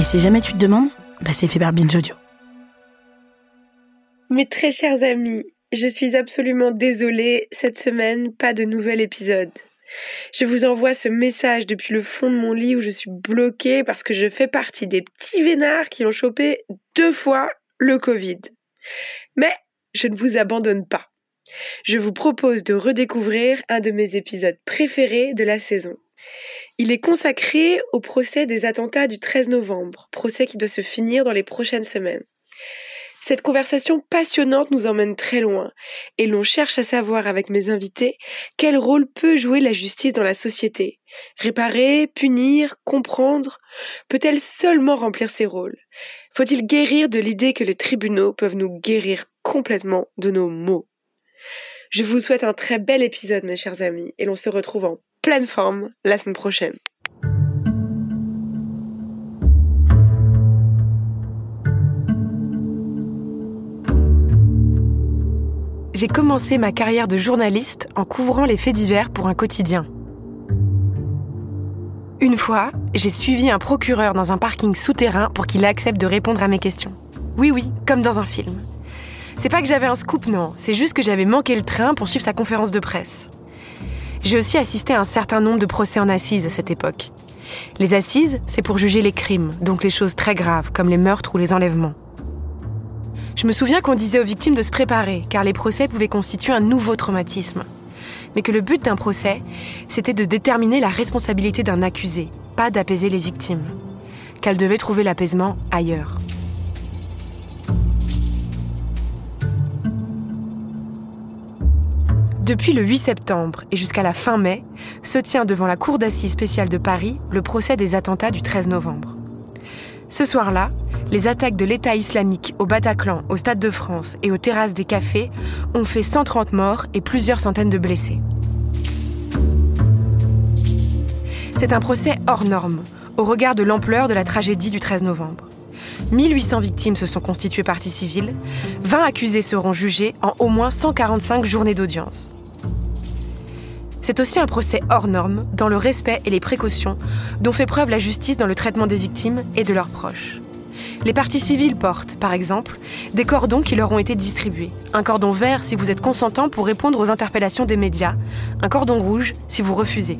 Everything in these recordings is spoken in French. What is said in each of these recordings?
Et si jamais tu te demandes, bah c'est fait par Binge Audio. Mes très chers amis, je suis absolument désolée, cette semaine, pas de nouvel épisode. Je vous envoie ce message depuis le fond de mon lit où je suis bloquée parce que je fais partie des petits vénards qui ont chopé deux fois le Covid. Mais je ne vous abandonne pas. Je vous propose de redécouvrir un de mes épisodes préférés de la saison. Il est consacré au procès des attentats du 13 novembre, procès qui doit se finir dans les prochaines semaines. Cette conversation passionnante nous emmène très loin, et l'on cherche à savoir avec mes invités quel rôle peut jouer la justice dans la société. Réparer, punir, comprendre Peut-elle seulement remplir ses rôles? Faut-il guérir de l'idée que les tribunaux peuvent nous guérir complètement de nos maux? Je vous souhaite un très bel épisode mes chers amis, et l'on se retrouve en pleine forme la semaine prochaine. J'ai commencé ma carrière de journaliste en couvrant les faits divers pour un quotidien. Une fois, j'ai suivi un procureur dans un parking souterrain pour qu'il accepte de répondre à mes questions. Oui, oui, comme dans un film. C'est pas que j'avais un scoop, non, c'est juste que j'avais manqué le train pour suivre sa conférence de presse. J'ai aussi assisté à un certain nombre de procès en assises à cette époque. Les assises, c'est pour juger les crimes, donc les choses très graves, comme les meurtres ou les enlèvements. Je me souviens qu'on disait aux victimes de se préparer, car les procès pouvaient constituer un nouveau traumatisme. Mais que le but d'un procès, c'était de déterminer la responsabilité d'un accusé, pas d'apaiser les victimes. Qu'elles devaient trouver l'apaisement ailleurs. Depuis le 8 septembre et jusqu'à la fin mai, se tient devant la Cour d'assises spéciale de Paris le procès des attentats du 13 novembre. Ce soir-là, les attaques de l'État islamique au Bataclan, au Stade de France et aux terrasses des cafés ont fait 130 morts et plusieurs centaines de blessés. C'est un procès hors norme, au regard de l'ampleur de la tragédie du 13 novembre. 1800 victimes se sont constituées partie civile, 20 accusés seront jugés en au moins 145 journées d'audience. C'est aussi un procès hors norme dans le respect et les précautions dont fait preuve la justice dans le traitement des victimes et de leurs proches. Les parties civiles portent, par exemple, des cordons qui leur ont été distribués. Un cordon vert si vous êtes consentant pour répondre aux interpellations des médias, un cordon rouge si vous refusez.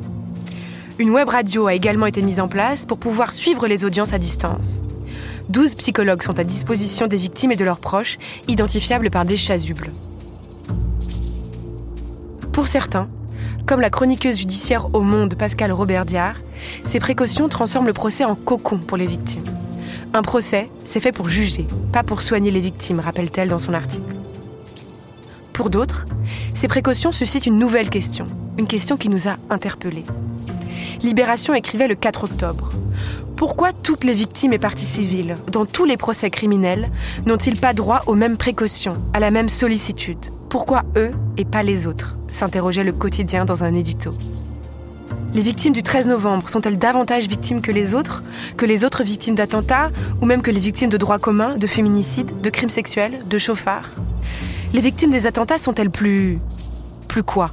Une web radio a également été mise en place pour pouvoir suivre les audiences à distance. 12 psychologues sont à disposition des victimes et de leurs proches, identifiables par des chasubles. Pour certains, comme la chroniqueuse judiciaire au Monde Pascal Robert Diard, ces précautions transforment le procès en cocon pour les victimes. Un procès, c'est fait pour juger, pas pour soigner les victimes, rappelle-t-elle dans son article. Pour d'autres, ces précautions suscitent une nouvelle question, une question qui nous a interpellés. Libération écrivait le 4 octobre. Pourquoi toutes les victimes et parties civiles, dans tous les procès criminels, n'ont-ils pas droit aux mêmes précautions, à la même sollicitude? Pourquoi eux et pas les autres s'interrogeait le quotidien dans un édito. Les victimes du 13 novembre sont-elles davantage victimes que les autres Que les autres victimes d'attentats Ou même que les victimes de droits communs, de féminicides, de crimes sexuels, de chauffards? Les victimes des attentats sont-elles plus... plus quoi?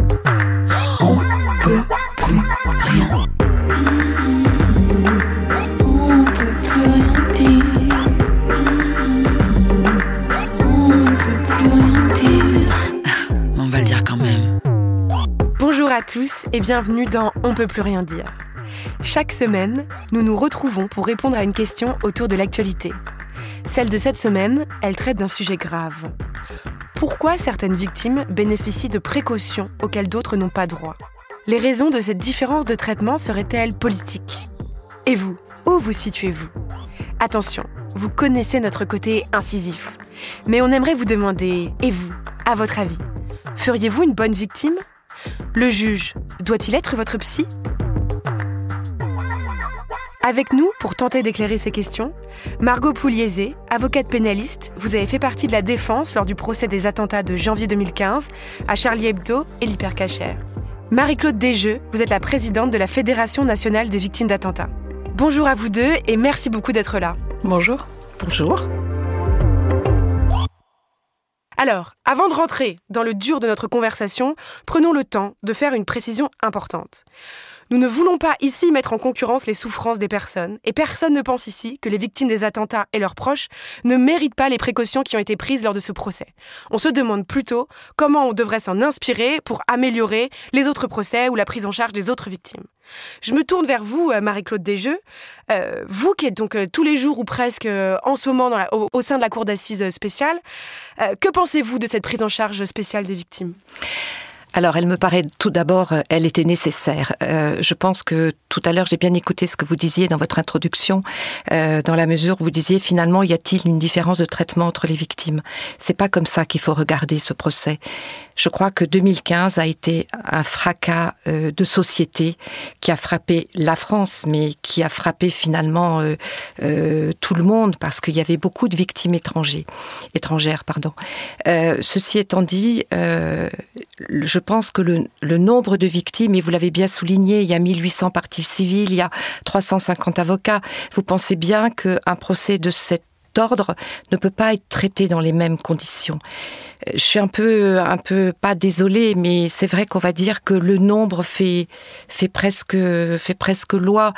et bienvenue dans On peut plus rien dire. Chaque semaine, nous nous retrouvons pour répondre à une question autour de l'actualité. Celle de cette semaine, elle traite d'un sujet grave. Pourquoi certaines victimes bénéficient de précautions auxquelles d'autres n'ont pas droit? Les raisons de cette différence de traitement seraient-elles politiques? Et vous, où vous situez-vous? Attention, vous connaissez notre côté incisif. Mais on aimerait vous demander, et vous, à votre avis, feriez-vous une bonne victime Le juge, doit-il être votre psy? Avec nous, pour tenter d'éclairer ces questions, Margot Pouliezé, avocate pénaliste, vous avez fait partie de la défense lors du procès des attentats de janvier 2015 à Charlie Hebdo et l'hypercachère. Marie-Claude Desjeux, vous êtes la présidente de la Fédération nationale des victimes d'attentats. Bonjour à vous deux et merci beaucoup d'être là. Bonjour. Bonjour. Alors, avant de rentrer dans le dur de notre conversation, prenons le temps de faire une précision importante. Nous ne voulons pas ici mettre en concurrence les souffrances des personnes, et personne ne pense ici que les victimes des attentats et leurs proches ne méritent pas les précautions qui ont été prises lors de ce procès. On se demande plutôt comment on devrait s'en inspirer pour améliorer les autres procès ou la prise en charge des autres victimes. Je me tourne vers vous, euh, Marie-Claude Desjeux, euh, vous qui êtes donc euh, tous les jours ou presque en ce moment au, au, sein de la Cour d'assises spéciale. que pensez-vous de cette prise en charge spéciale des victimes? Alors, elle me paraît tout d'abord, euh, elle était nécessaire. Euh, je pense que tout à l'heure, j'ai bien écouté ce que vous disiez dans votre introduction, euh, dans la mesure où vous disiez finalement, y a-t-il une différence de traitement entre les victimes? C'est pas comme ça qu'il faut regarder ce procès. Je crois que 2015 a été un fracas euh, de société qui a frappé la France, mais qui a frappé finalement euh, euh, tout le monde parce qu'il y avait beaucoup de victimes étrangères. ceci étant dit, je pense que le, le, nombre de victimes, et vous l'avez bien souligné, il y a 1800 parties civiles, il y a 350 avocats. Vous pensez bien qu'un procès de cet ordre ne peut pas être traité dans les mêmes conditions je suis un peu, un peu pas désolée, mais c'est vrai qu'on va dire que le nombre fait, fait presque, fait presque loi.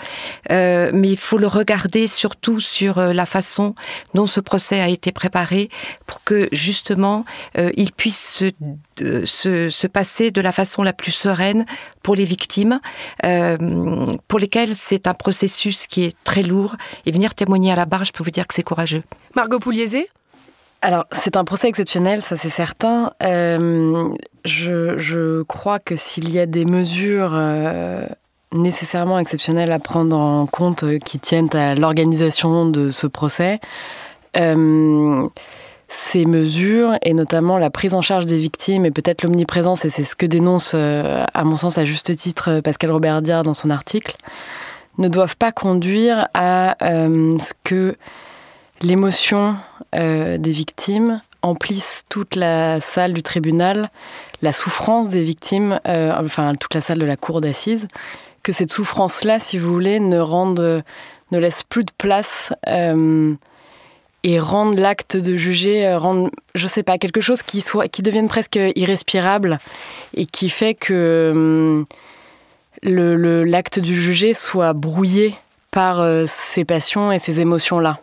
Euh, mais il faut le regarder surtout sur euh, la façon dont ce procès a été préparé pour que justement euh, il puisse se, se, se, passer de la façon la plus sereine pour les victimes, euh, pour lesquelles c'est un processus qui est très lourd. Et venir témoigner à la barre, je peux vous dire que c'est courageux. Margot Pouliezé? Alors, c'est un procès exceptionnel, ça c'est certain. Euh, je, crois que s'il y a des mesures euh, nécessairement exceptionnelles à prendre en compte euh, qui tiennent à l'organisation de ce procès, ces mesures, et notamment la prise en charge des victimes et peut-être l'omniprésence, et c'est ce que dénonce, à mon sens, à juste titre, Pascal Robert Diard dans son article, ne doivent pas conduire à ce que l'émotion euh, des victimes emplissent toute la salle du tribunal, la souffrance des victimes, euh, enfin toute la salle de la cour d'assises, que cette souffrance-là, si vous voulez, ne rende, ne laisse plus de place euh, et rende l'acte de juger, rende, je sais pas, quelque chose qui soit, qui devienne presque irrespirable et qui fait que le l'acte du juger soit brouillé par ces passions et ces émotions-là.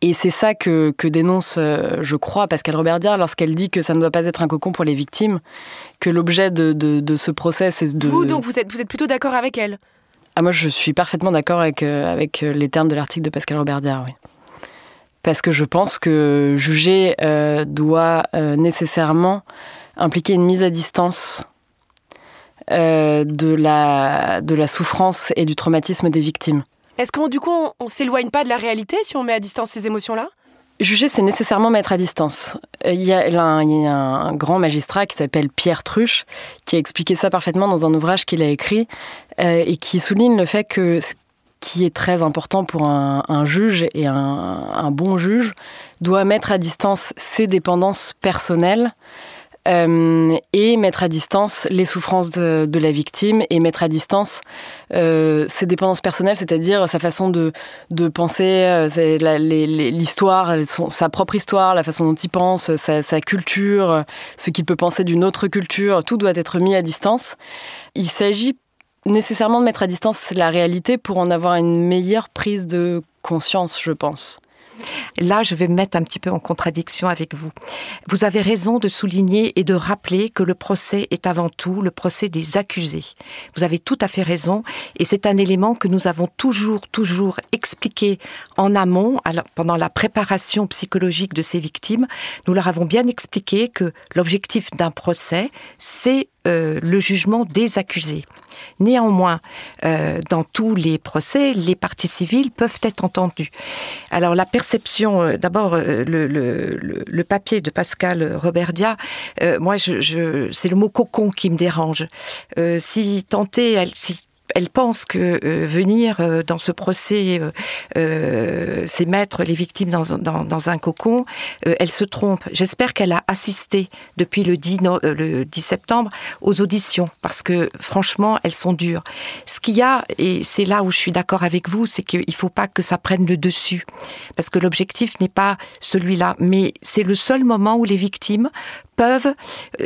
Et c'est ça que, que, dénonce, euh, je crois, Pascal Robert Diard lorsqu'elle dit que ça ne doit pas être un cocon pour les victimes, que l'objet de, de, de, ce procès, c'est de... Vous, donc, vous êtes, vous êtes plutôt d'accord avec elle? Ah, Moi, je suis parfaitement d'accord avec, euh, avec les termes de l'article de Pascal Robert Diard, oui. Parce que je pense que juger euh, doit nécessairement impliquer une mise à distance de, la, de la souffrance et du traumatisme des victimes. Est-ce qu'on du coup on, s'éloigne pas de la réalité si on met à distance ces émotions-là? Juger, c'est nécessairement mettre à distance. Euh, il y, a a un grand magistrat qui s'appelle Pierre Truche, qui a expliqué ça parfaitement dans un ouvrage qu'il a écrit, euh, et qui souligne le fait que ce qui est très important pour un, juge et un, bon juge doit mettre à distance ses dépendances personnelles euh, et mettre à distance les souffrances de, la victime et mettre à distance euh, ses dépendances personnelles, c'est-à-dire sa façon de, penser, euh, l'histoire, sa propre histoire, la façon dont il pense, sa culture, ce qu'il peut penser d'une autre culture, tout doit être mis à distance. Il s'agit nécessairement de mettre à distance la réalité pour en avoir une meilleure prise de conscience, je pense. Là, je vais me mettre un petit peu en contradiction avec vous. Vous avez raison de souligner et de rappeler que le procès est avant tout le procès des accusés. Vous avez tout à fait raison et c'est un élément que nous avons toujours, toujours expliqué en amont, pendant la préparation psychologique de ces victimes. Nous leur avons bien expliqué que l'objectif d'un procès, c'est euh, le jugement des accusés. Néanmoins, euh, dans tous les procès, les parties civiles peuvent être entendues. Alors la perception, euh, d'abord le, papier de Pascal Robertia, moi je, c'est le mot cocon qui me dérange. si tenter, si elle pense que euh, venir euh, dans ce procès, euh, c'est mettre les victimes dans, dans, dans un cocon, elle se trompe. J'espère qu'elle a assisté depuis le 10, le 10 septembre aux auditions, parce que franchement, elles sont dures. Ce qu'il y a, et c'est là où je suis d'accord avec vous, c'est qu'il ne faut pas que ça prenne le dessus, parce que l'objectif n'est pas celui-là, mais c'est le seul moment où les victimes peuvent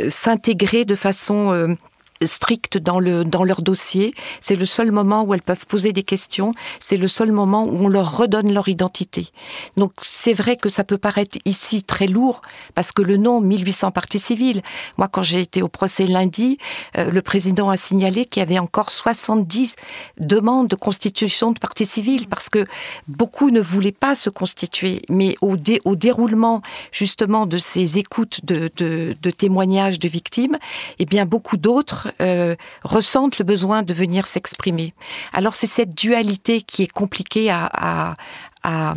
s'intégrer de façon strictes dans, le, dans leur dossier. C'est le seul moment où elles peuvent poser des questions. C'est le seul moment où on leur redonne leur identité. Donc c'est vrai que ça peut paraître ici très lourd parce que le nom 1800 parties civiles. Moi, quand j'ai été au procès lundi, euh, le président a signalé qu'il y avait encore 70 demandes de constitution de parties civiles parce que beaucoup ne voulaient pas se constituer. Mais au, déroulement justement de ces écoutes de témoignages de victimes, eh bien beaucoup d'autres euh, ressentent le besoin de venir s'exprimer. Alors c'est cette dualité qui est compliquée à, à, à,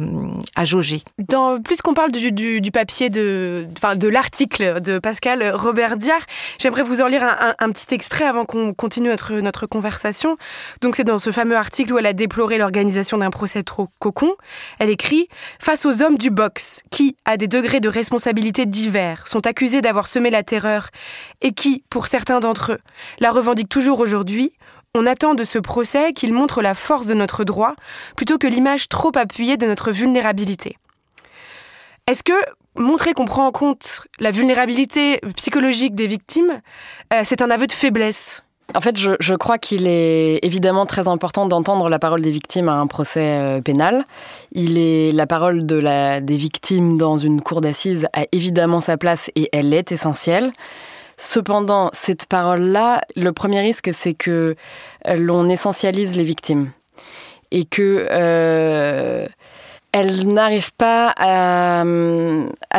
jauger. Dans, plus qu'on parle du, du, du, papier, de, enfin, de l'article de Pascal Robert Diard, j'aimerais vous en lire un, un, petit extrait avant qu'on continue notre, notre conversation. Donc c'est dans ce fameux article où elle a déploré l'organisation d'un procès trop cocon. Elle écrit « Face aux hommes du box, qui, à des degrés de responsabilité divers, sont accusés d'avoir semé la terreur et qui, pour certains d'entre eux, la revendiquent toujours aujourd'hui, on attend de ce procès qu'il montre la force de notre droit plutôt que l'image trop appuyée de notre vulnérabilité. Est-ce que montrer qu'on prend en compte la vulnérabilité psychologique des victimes, euh, c'est un aveu de faiblesse? En fait, je, crois qu'il est évidemment très important d'entendre la parole des victimes à un procès euh, pénal. Il est la parole des victimes dans une cour d'assises a évidemment sa place et elle est essentielle. Cependant, cette parole-là, le premier risque, c'est que euh, l'on essentialise les victimes et que euh, elles n'arrivent pas à,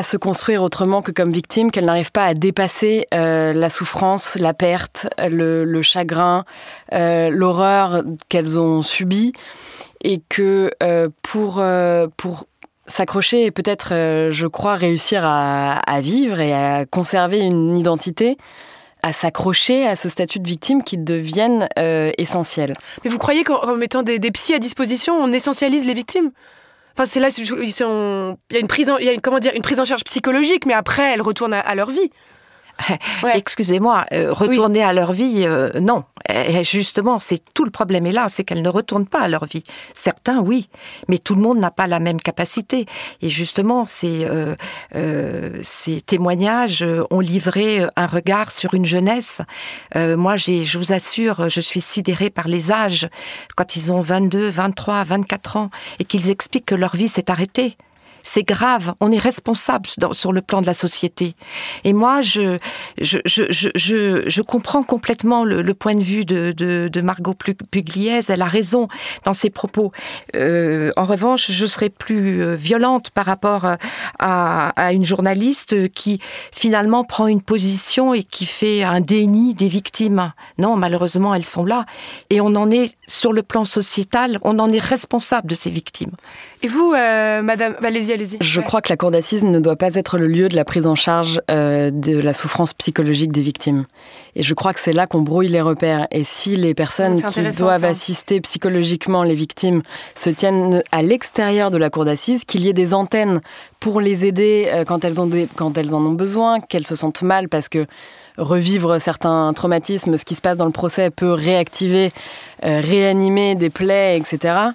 se construire autrement que comme victimes, qu'elles n'arrivent pas à dépasser euh, la souffrance, la perte, le, chagrin, l'horreur qu'elles ont subie, et que pour, pour s'accrocher et peut-être, euh, je crois, réussir à, vivre et à conserver une identité, à s'accrocher à ce statut de victime qui devienne euh, essentiel. Mais vous croyez qu'en mettant des, psys à disposition, on essentialise les victimes? Enfin, c'est là, il y a une prise en charge psychologique, mais après, elles retournent à leur vie. Excusez-moi, euh, retourner à leur vie, euh, non. Et justement, c'est tout le problème est là, c'est qu'elles ne retournent pas à leur vie. Certains, oui, mais tout le monde n'a pas la même capacité. Et justement, ces, euh, ces témoignages ont livré un regard sur une jeunesse. moi, j'ai, je vous assure, je suis sidérée par les âges quand ils ont 22, 23, 24 ans et qu'ils expliquent que leur vie s'est arrêtée c'est grave. On est responsable sur le plan de la société. Et moi, je, je, je, je, je comprends complètement le, point de vue de, de, de Margot Pugliese. Elle a raison dans ses propos. Euh, en revanche, je serais plus euh, violente par rapport à, à une journaliste qui finalement prend une position et qui fait un déni des victimes. Non, malheureusement, elles sont là. Et on en est, sur le plan sociétal, on en est responsable de ces victimes. Et vous, euh, Madame, allez-y, allez-y. Je crois que la cour d'assises ne doit pas être le lieu de la prise en charge euh, de la souffrance psychologique des victimes. Et je crois que c'est là qu'on brouille les repères. Et si les personnes qui doivent assister psychologiquement les victimes se tiennent à l'extérieur de la cour d'assises, qu'il y ait des antennes pour les aider euh, quand elles, ont quand elles en ont besoin, qu'elles se sentent mal parce que revivre certains traumatismes, ce qui se passe dans le procès peut réactiver, réanimer des plaies, etc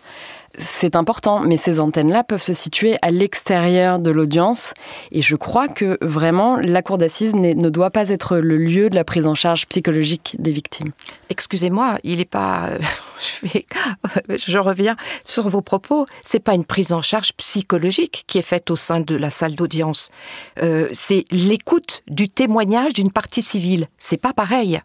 c'est important, mais ces antennes-là peuvent se situer à l'extérieur de l'audience. Et je crois que vraiment, la cour d'assises ne doit pas être le lieu de la prise en charge psychologique des victimes. Excusez-moi, il n'est pas. Je, reviens sur vos propos. C'est pas une prise en charge psychologique qui est faite au sein de la salle d'audience. Euh, c'est l'écoute du témoignage d'une partie civile. C'est pas pareil.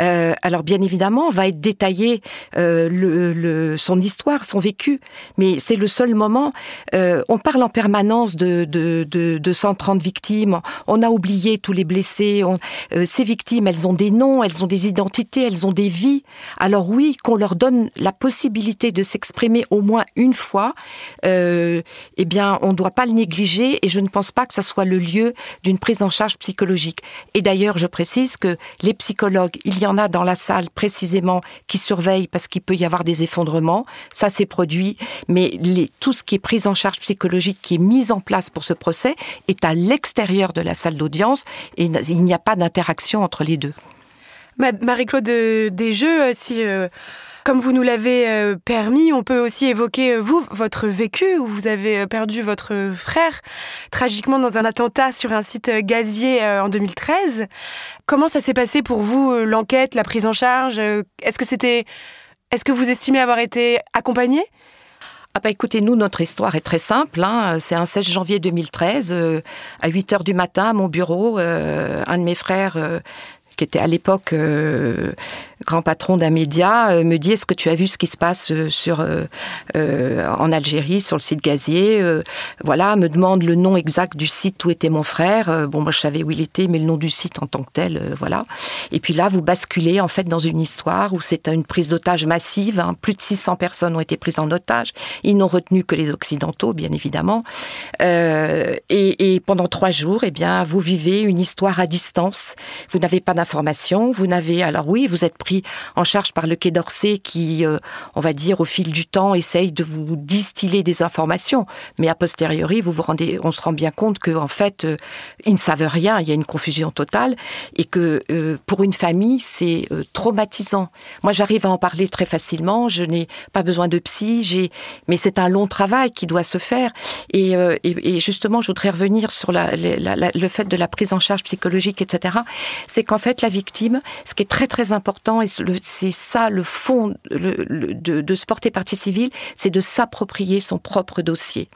Euh, alors bien évidemment, on va être détaillé euh, son histoire, son vécu mais c'est le seul moment. Euh, on parle en permanence de, de, de, de, 130 victimes. On a oublié tous les blessés. Euh, ces victimes, elles ont des noms, elles ont des identités, elles ont des vies. Alors oui, qu'on leur donne la possibilité de s'exprimer au moins une fois, euh, eh bien, on ne doit pas le négliger. Et je ne pense pas que ça soit le lieu d'une prise en charge psychologique. Et d'ailleurs, je précise que les psychologues, il y en a dans la salle précisément qui surveillent parce qu'il peut y avoir des effondrements. Ça, c'est produit. Mais tout ce qui est prise en charge psychologique qui est mise en place pour ce procès est à l'extérieur de la salle d'audience et il n'y a pas d'interaction entre les deux. Marie-Claude euh, Desjeux, euh, euh, comme vous nous l'avez permis, on peut aussi évoquer, vous, votre vécu, où vous avez perdu votre frère tragiquement dans un attentat sur un site gazier en 2013. Comment ça s'est passé pour vous, l'enquête, la prise en charge Est-ce que c'était. Est-ce que vous estimez avoir été accompagné? Ah bah écoutez, nous, notre histoire est très simple. Hein. C'est un 16 janvier 2013, à 8 heures du matin, à mon bureau, un de mes frères qui était à l'époque euh, grand patron d'un média, euh, me dit est-ce que tu as vu ce qui se passe euh, sur en Algérie sur le site gazier Voilà, me demande le nom exact du site où était mon frère. bon, moi je savais où il était, mais le nom du site en tant que tel, voilà. Et puis là, vous basculez en fait dans une histoire où c'est une prise d'otage massive. Hein. Plus de 600 personnes ont été prises en otage. Ils n'ont retenu que les occidentaux, bien évidemment. Et, pendant trois jours, eh bien, vous vivez une histoire à distance. Vous n'avez pas d'informations. Vous n'avez alors oui, vous êtes pris en charge par le Quai d'Orsay qui, euh, on va dire, au fil du temps, essaye de vous distiller des informations. Mais a posteriori, vous vous rendez, on se rend bien compte que en fait, euh, ils ne savent rien. Il y a une confusion totale et que euh, pour une famille, c'est traumatisant. Moi, j'arrive à en parler très facilement. Je n'ai pas besoin de psy. J'ai, mais c'est un long travail qui doit se faire. Et, justement, je voudrais revenir sur le fait de la prise en charge psychologique, etc. C'est qu'en fait, la victime, ce qui est très très important, et c'est ça le fond de, se porter partie civile, c'est de s'approprier son propre dossier.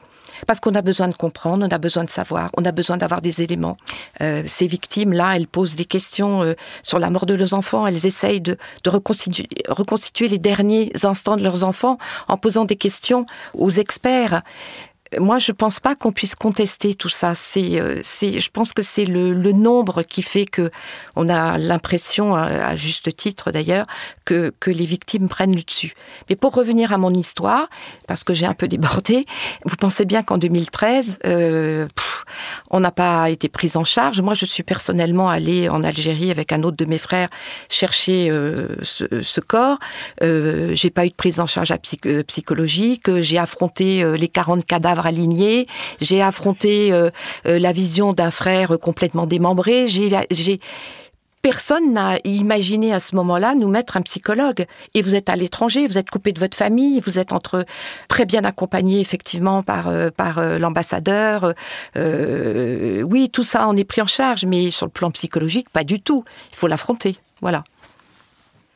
Parce qu'on a besoin de comprendre, on a besoin de savoir, on a besoin d'avoir des éléments. Euh, ces victimes-là, elles posent des questions euh, sur la mort de leurs enfants, elles essayent de, reconstituer les derniers instants de leurs enfants en posant des questions aux experts moi, je pense pas qu'on puisse contester tout ça. C'est, euh, c'est, je pense que c'est le, le, nombre qui fait que on a l'impression, à juste titre d'ailleurs, que, que les victimes prennent le dessus. Mais pour revenir à mon histoire, parce que j'ai un peu débordé, vous pensez bien qu'en 2013, euh, on n'a pas été pris en charge. Moi, je suis personnellement allée en Algérie avec un autre de mes frères chercher euh, ce, ce, corps. Euh, j'ai pas eu de prise en charge euh, psychologique. J'ai affronté les 40 cadavres aligné, j'ai affronté euh, euh, la vision d'un frère complètement démembré, j'ai personne n'a imaginé à ce moment-là nous mettre un psychologue. Et vous êtes à l'étranger, vous êtes coupé de votre famille, vous êtes entre très bien accompagné effectivement par euh, par l'ambassadeur. oui, tout ça on est pris en charge, mais sur le plan psychologique, pas du tout. Il faut l'affronter. Voilà.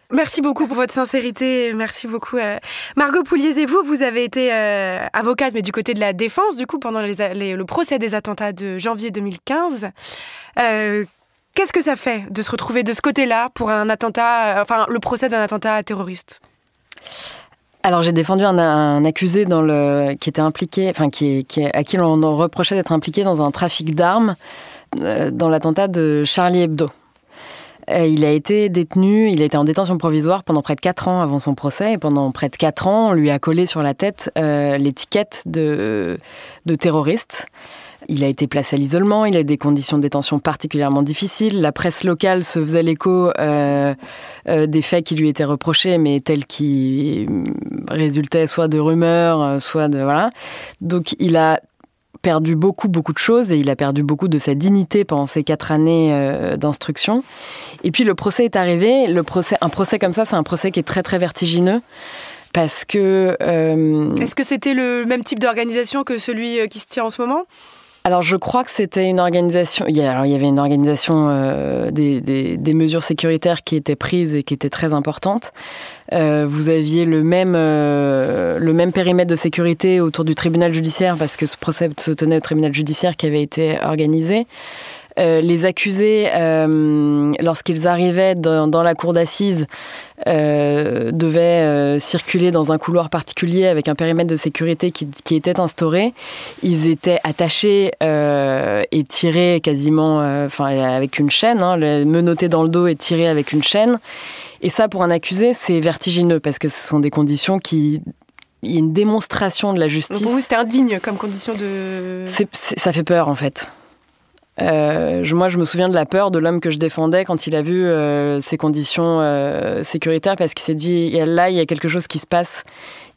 Merci beaucoup pour votre sincérité. Merci beaucoup. Euh. Margot Pouliez et vous, vous avez été euh, avocate, mais du côté de la défense, du coup, pendant le procès des attentats de janvier 2015. Euh, qu'est-ce que ça fait de se retrouver de ce côté-là pour un attentat, enfin, le procès d'un attentat terroriste? Alors j'ai défendu un, accusé qui était impliqué, enfin qui, qui à qui l'on reprochait d'être impliqué dans un trafic d'armes dans l'attentat de Charlie Hebdo. Euh, il a été détenu, il a été en détention provisoire pendant près de 4 ans avant son procès. Et pendant près de 4 ans, on lui a collé sur la tête euh, l'étiquette de terroriste. Il a été placé à l'isolement, il a eu des conditions de détention particulièrement difficiles. La presse locale se faisait l'écho euh, des faits qui lui étaient reprochés, mais tels qui résultaient soit de rumeurs, soit de... Voilà. Donc il a perdu beaucoup, beaucoup de choses et il a perdu beaucoup de sa dignité pendant ces quatre années euh, d'instruction. Et puis le procès est arrivé. Le procès, un procès comme ça, c'est un procès qui est très, très vertigineux. Parce que. Euh, Est-ce que c'était le même type d'organisation que celui euh, qui se tient en ce moment? Alors je crois que c'était une organisation. Il y, avait une organisation euh, des, mesures sécuritaires qui étaient prises et qui étaient très importantes. Euh, vous aviez le même euh, le même périmètre de sécurité autour du tribunal judiciaire parce que ce procès se tenait au tribunal judiciaire qui avait été organisé. Les accusés, lorsqu'ils arrivaient dans, la cour d'assises, devaient circuler dans un couloir particulier avec un périmètre de sécurité qui, était instauré. Ils étaient attachés et tirés quasiment, enfin avec une chaîne, hein, menottés dans le dos et tirés avec une chaîne. Et ça, pour un accusé, c'est vertigineux parce que ce sont des conditions qui il y a une démonstration de la justice. pour vous, c'était indigne comme condition de. ça fait peur, en fait. Euh, moi, je me souviens de la peur de l'homme que je défendais quand il a vu euh, ces conditions euh, sécuritaires, parce qu'il s'est dit là, il y a quelque chose qui se passe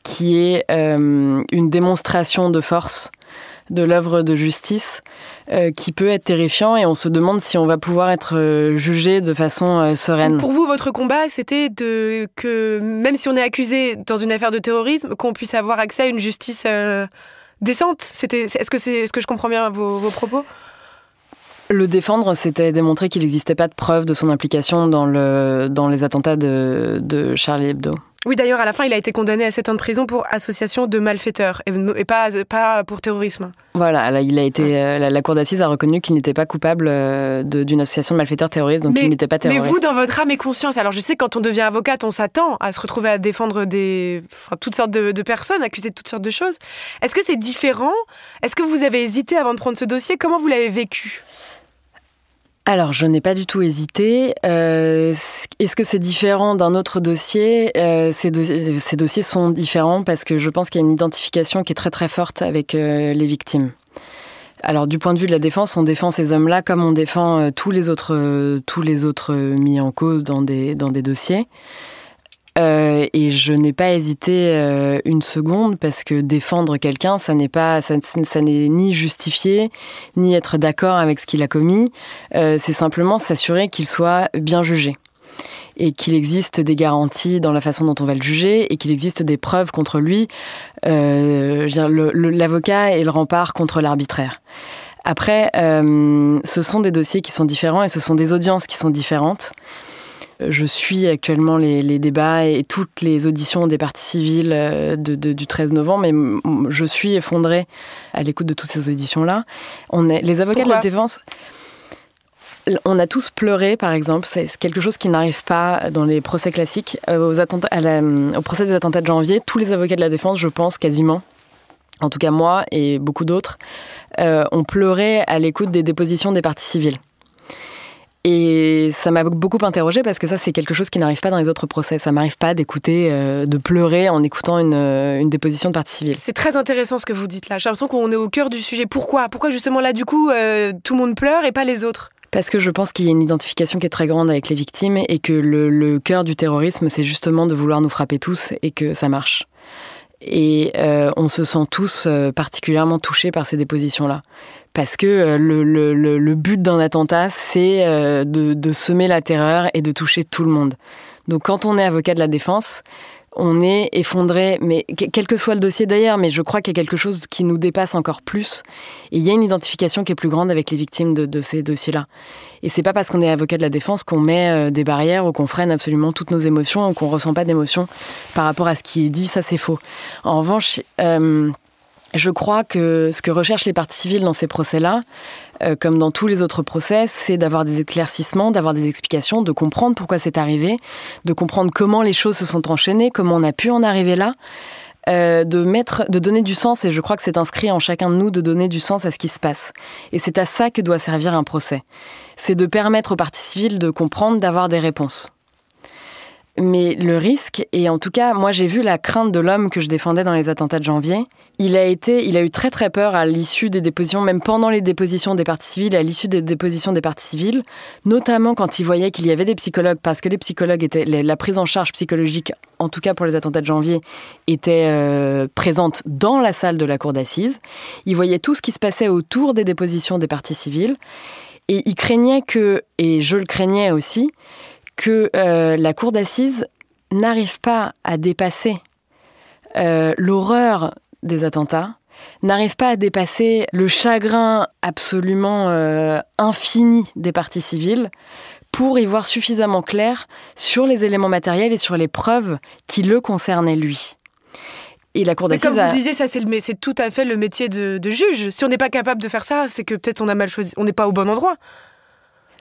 qui est une démonstration de force de l'œuvre de justice qui peut être terrifiant et on se demande si on va pouvoir être jugé de façon sereine. Pour vous, votre combat, c'était de que même si on est accusé dans une affaire de terrorisme, qu'on puisse avoir accès à une justice décente. C'était, est-ce que c'est, ce que je comprends bien vos, vos propos? Le défendre, c'était démontrer qu'il n'existait pas de preuve de son implication dans, le, dans les attentats de, de Charlie Hebdo. Oui, d'ailleurs, à la fin, il a été condamné à 7 ans de prison pour association de malfaiteurs et, pas, pas pour terrorisme. Voilà, là, il a été, euh, la, cour d'assises a reconnu qu'il n'était pas coupable euh, d'une association de malfaiteurs terroristes, donc il n'était pas terroriste. Mais vous, dans votre âme et conscience, alors je sais que quand on devient avocate, on s'attend à se retrouver à défendre des, toutes sortes de, de personnes, accusées de toutes sortes de choses. Est-ce que c'est différent? Est-ce que vous avez hésité avant de prendre ce dossier? Comment vous l'avez vécu? Alors, je n'ai pas du tout hésité. Euh, est-ce que c'est différent d'un autre dossier? Euh, ces, dossiers sont différents parce que je pense qu'il y a une identification qui est très très forte avec euh, les victimes. Alors, du point de vue de la défense, on défend ces hommes-là comme on défend tous les autres, tous les autres mis en cause dans des, dans des dossiers. Euh, et je n'ai pas hésité euh, une seconde parce que défendre quelqu'un, ça n'est pas, ça, n'est ni justifié, ni être d'accord avec ce qu'il a commis. Euh, c'est simplement s'assurer qu'il soit bien jugé et qu'il existe des garanties dans la façon dont on va le juger et qu'il existe des preuves contre lui. L'avocat est le rempart contre l'arbitraire. Après, ce sont des dossiers qui sont différents et ce sont des audiences qui sont différentes. Je suis actuellement les, débats et toutes les auditions des parties civiles euh, du 13 novembre, mais je suis effondrée à l'écoute de toutes ces auditions-là. On est, les avocats de la défense, on a tous pleuré, par exemple. C'est quelque chose qui n'arrive pas dans les procès classiques. Euh, aux attentats, au procès des attentats de janvier, tous les avocats de la défense, je pense quasiment, en tout cas moi et beaucoup d'autres, euh, ont pleuré à l'écoute des dépositions des parties civiles. Et ça m'a beaucoup interrogé parce que ça, c'est quelque chose qui n'arrive pas dans les autres procès. Ça m'arrive pas d'écouter, euh, de pleurer en écoutant une, euh, une déposition de partie civile. C'est très intéressant ce que vous dites là. J'ai l'impression qu'on est au cœur du sujet. Pourquoi? Pourquoi justement là, du coup, euh, tout le monde pleure et pas les autres? Parce que je pense qu'il y a une identification qui est très grande avec les victimes et que le, le cœur du terrorisme, c'est justement de vouloir nous frapper tous et que ça marche. Et euh, on se sent tous particulièrement touchés par ces dépositions-là. Parce que euh, le, but d'un attentat, c'est de, de semer la terreur et de toucher tout le monde. Donc quand on est avocat de la défense, on est effondré, mais quel que soit le dossier d'ailleurs, mais je crois qu'il y a quelque chose qui nous dépasse encore plus. Et il y a une identification qui est plus grande avec les victimes de, ces dossiers-là. Et c'est pas parce qu'on est avocat de la défense qu'on met euh, des barrières ou qu'on freine absolument toutes nos émotions ou qu'on ressent pas d'émotions par rapport à ce qui est dit. Ça, c'est faux. En revanche, euh, je crois que ce que recherchent les parties civiles dans ces procès-là, euh, comme dans tous les autres procès, c'est d'avoir des éclaircissements, d'avoir des explications, de comprendre pourquoi c'est arrivé, de comprendre comment les choses se sont enchaînées, comment on a pu en arriver là. Euh, de mettre, de donner du sens, et je crois que c'est inscrit en chacun de nous de donner du sens à ce qui se passe. Et c'est à ça que doit servir un procès. C'est de permettre aux parties civiles de comprendre, d'avoir des réponses. Mais le risque, et en tout cas, moi j'ai vu la crainte de l'homme que je défendais dans les attentats de janvier. Il a été, il a eu très très peur à l'issue des dépositions, même pendant les dépositions des parties civiles, à l'issue des dépositions des parties civiles, notamment quand il voyait qu'il y avait des psychologues, parce que les psychologues étaient, la prise en charge psychologique, en tout cas pour les attentats de janvier, était euh, présente dans la salle de la cour d'assises. Il voyait tout ce qui se passait autour des dépositions des parties civiles. Et il craignait que, et je le craignais aussi, que euh, la cour d'assises n'arrive pas à dépasser euh, l'horreur des attentats, n'arrive pas à dépasser le chagrin absolument euh, infini des parties civiles pour y voir suffisamment clair sur les éléments matériels et sur les preuves qui le concernaient lui. Et la cour d'assises. Comme vous le disiez, ça c'est tout à fait le métier de, de juge. Si on n'est pas capable de faire ça, c'est que peut-être on a mal choisi, on n'est pas au bon endroit.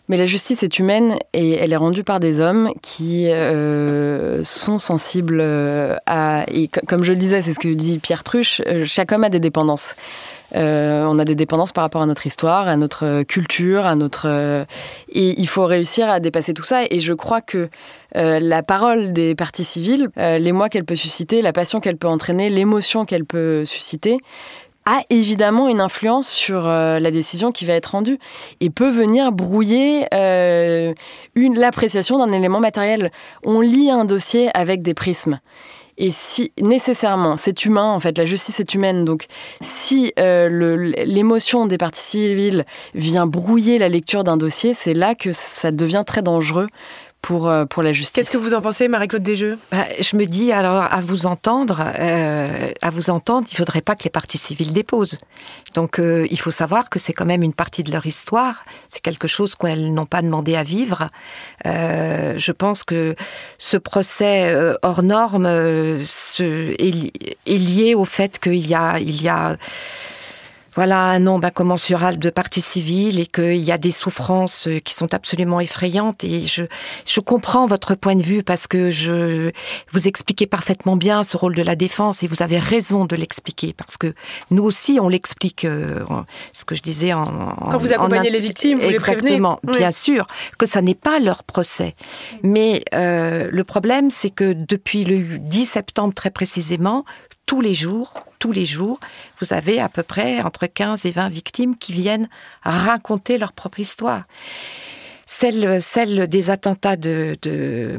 Mais la justice est humaine et elle est rendue par des hommes qui euh, sont sensibles à... Et comme je le disais, c'est ce que dit Pierre Truche, chaque homme a des dépendances. Euh, on a des dépendances par rapport à notre histoire, à notre culture, à notre euh, et il faut réussir à dépasser tout ça. Et je crois que euh, la parole des partis civils, l'émoi qu'elle peut susciter, la passion qu'elle peut entraîner, l'émotion qu'elle peut susciter, a évidemment une influence sur la décision qui va être rendue et peut venir brouiller l'appréciation d'un élément matériel. On lit un dossier avec des prismes. Et si nécessairement, c'est humain en fait, la justice est humaine. Donc, si euh, l'émotion des parties civiles vient brouiller la lecture d'un dossier, c'est là que ça devient très dangereux pour, euh, pour la justice. Qu'est-ce que vous en pensez, Marie-Claude Desjeux? Bah, Je me dis, alors, à vous entendre, euh, à vous entendre, il ne faudrait pas que les parties civiles déposent. Donc, euh, il faut savoir que c'est quand même une partie de leur histoire. C'est quelque chose qu'elles n'ont pas demandé à vivre. je pense que ce procès hors norme est, est, lié au fait qu'il y a, il y a voilà un nombre incommensurable de parties civiles et qu'il y a des souffrances euh, qui sont absolument effrayantes. Et je, je comprends votre point de vue parce que je vous expliquez parfaitement bien ce rôle de la défense et vous avez raison de l'expliquer parce que nous aussi on l'explique. Euh, ce que je disais en, quand vous accompagnez les victimes, vous exactement, les bien sûr que ça n'est pas leur procès. Mais euh, le problème, c'est que depuis le 10 septembre très précisément, tous les jours, tous les jours, vous avez à peu près entre 15 et 20 victimes qui viennent raconter leur propre histoire. Celles, des attentats de, de,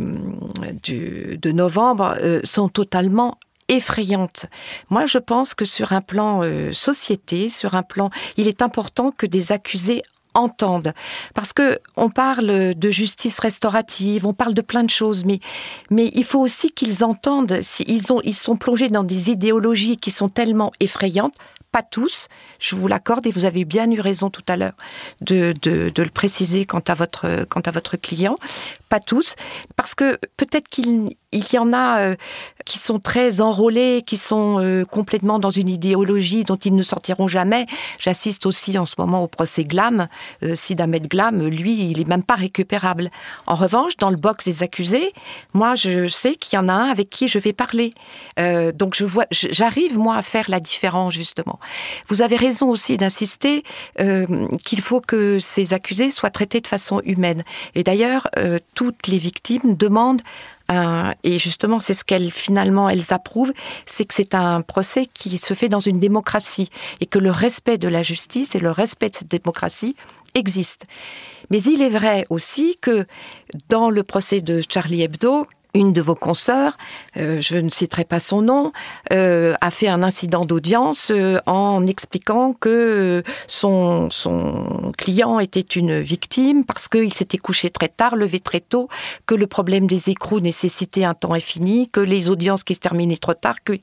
de, novembre euh, sont totalement effrayantes. Moi, je pense que sur un plan euh, société, sur un plan, il est important que des accusés entendent. Parce que on parle de justice restaurative, on parle de plein de choses, mais, il faut aussi qu'ils entendent, s'ils ils sont plongés dans des idéologies qui sont tellement effrayantes, pas tous, je vous l'accorde, et vous avez bien eu raison tout à l'heure de, le préciser quant à votre client, pas tous, parce que peut-être qu'il il y en a euh, qui sont très enrôlés, qui sont euh, complètement dans une idéologie dont ils ne sortiront jamais. J'assiste aussi en ce moment au procès Glam. Euh, Sid Glam, lui, il est même pas récupérable. En revanche, dans le box des accusés, moi, je sais qu'il y en a un avec qui je vais parler. donc, je vois, j'arrive moi à faire la différence justement. Vous avez raison aussi d'insister qu'il faut que ces accusés soient traités de façon humaine. Et d'ailleurs, toutes les victimes demandent et justement, c'est ce qu'elles finalement elles approuvent, c'est que c'est un procès qui se fait dans une démocratie et que le respect de la justice et le respect de cette démocratie existe. Mais il est vrai aussi que dans le procès de Charlie Hebdo, une de vos consoeurs, euh, je ne citerai pas son nom, euh, a fait un incident d'audience euh, en expliquant que son, client était une victime parce qu'il s'était couché très tard, levé très tôt, que le problème des écrous nécessitait un temps infini, que les audiences qui se terminaient trop tard, que...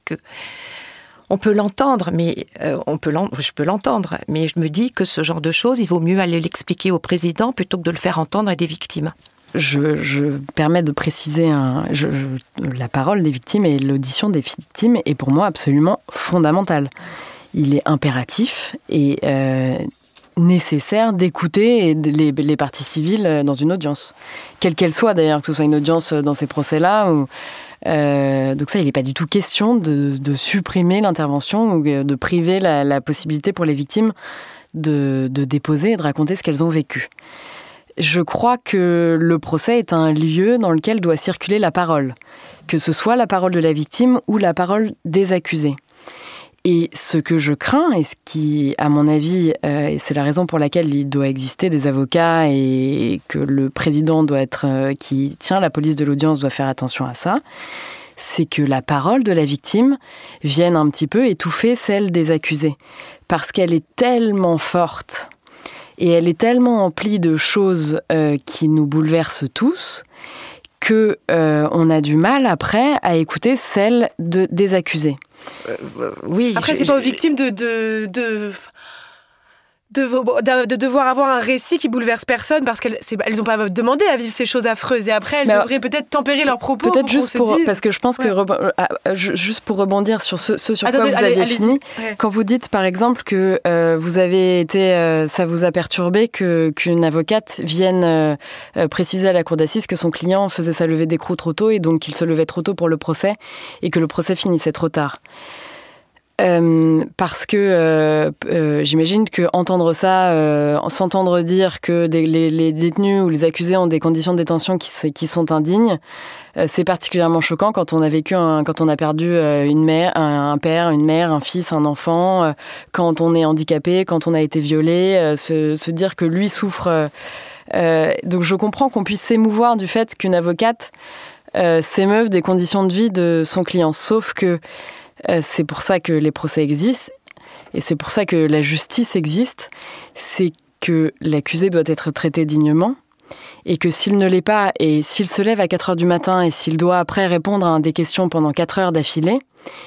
On peut l'entendre, mais je peux l'entendre, mais je me dis que ce genre de choses, il vaut mieux aller l'expliquer au président plutôt que de le faire entendre à des victimes je, permets de préciser la parole des victimes et l'audition des victimes est pour moi absolument fondamentale. Il est impératif et euh, nécessaire d'écouter les, parties civiles dans une audience, quelle qu'elle soit d'ailleurs, que ce soit une audience dans ces procès-là ou euh, donc ça, il n'est pas du tout question de, supprimer l'intervention ou de priver la, possibilité pour les victimes de déposer et de raconter ce qu'elles ont vécu. Je crois que le procès est un lieu dans lequel doit circuler la parole, que ce soit la parole de la victime ou la parole des accusés. Et ce que je crains, et ce qui, à mon avis, euh, c'est la raison pour laquelle il doit exister des avocats et que le président doit être, euh, qui tient la police de l'audience doit faire attention à ça, c'est que la parole de la victime vienne un petit peu étouffer celle des accusés. Parce qu'elle est tellement forte et elle est tellement emplie de choses euh, qui nous bouleversent tous que euh, on a du mal après à écouter celles de, des accusés. Euh, oui. Après, c'est pas aux victimes de, de, de, devoir avoir un récit qui bouleverse personne parce qu'elles n'ont pas demandé à vivre ces choses affreuses et après elles devraient peut-être tempérer leurs propos. Peut-être juste pour parce que je pense que euh, ah, juste pour rebondir sur ce, sur quoi vous avez fini, quand vous dites par exemple que euh, vous avez été, euh, ça vous a perturbé que qu'une avocate vienne préciser à la cour d'assises que son client faisait sa levée d'écrou trop tôt et donc qu'il se levait trop tôt pour le procès et que le procès finissait trop tard. Euh, parce que euh, euh, j'imagine que entendre ça, euh, s'entendre dire que les, détenus ou les accusés ont des conditions de détention qui, sont indignes, euh, c'est particulièrement choquant quand on a vécu, un, quand on a perdu une mère, un, père, une mère, un fils, un enfant, quand on est handicapé, quand on a été violé, se, se, dire que lui souffre. donc je comprends qu'on puisse s'émouvoir du fait qu'une avocate s'émeuve des conditions de vie de son client, sauf que c'est pour ça que les procès existent et c'est pour ça que la justice existe. C'est que l'accusé doit être traité dignement et que s'il ne l'est pas et s'il se lève à 4 heures du matin et s'il doit après répondre à des questions pendant 4 heures d'affilée,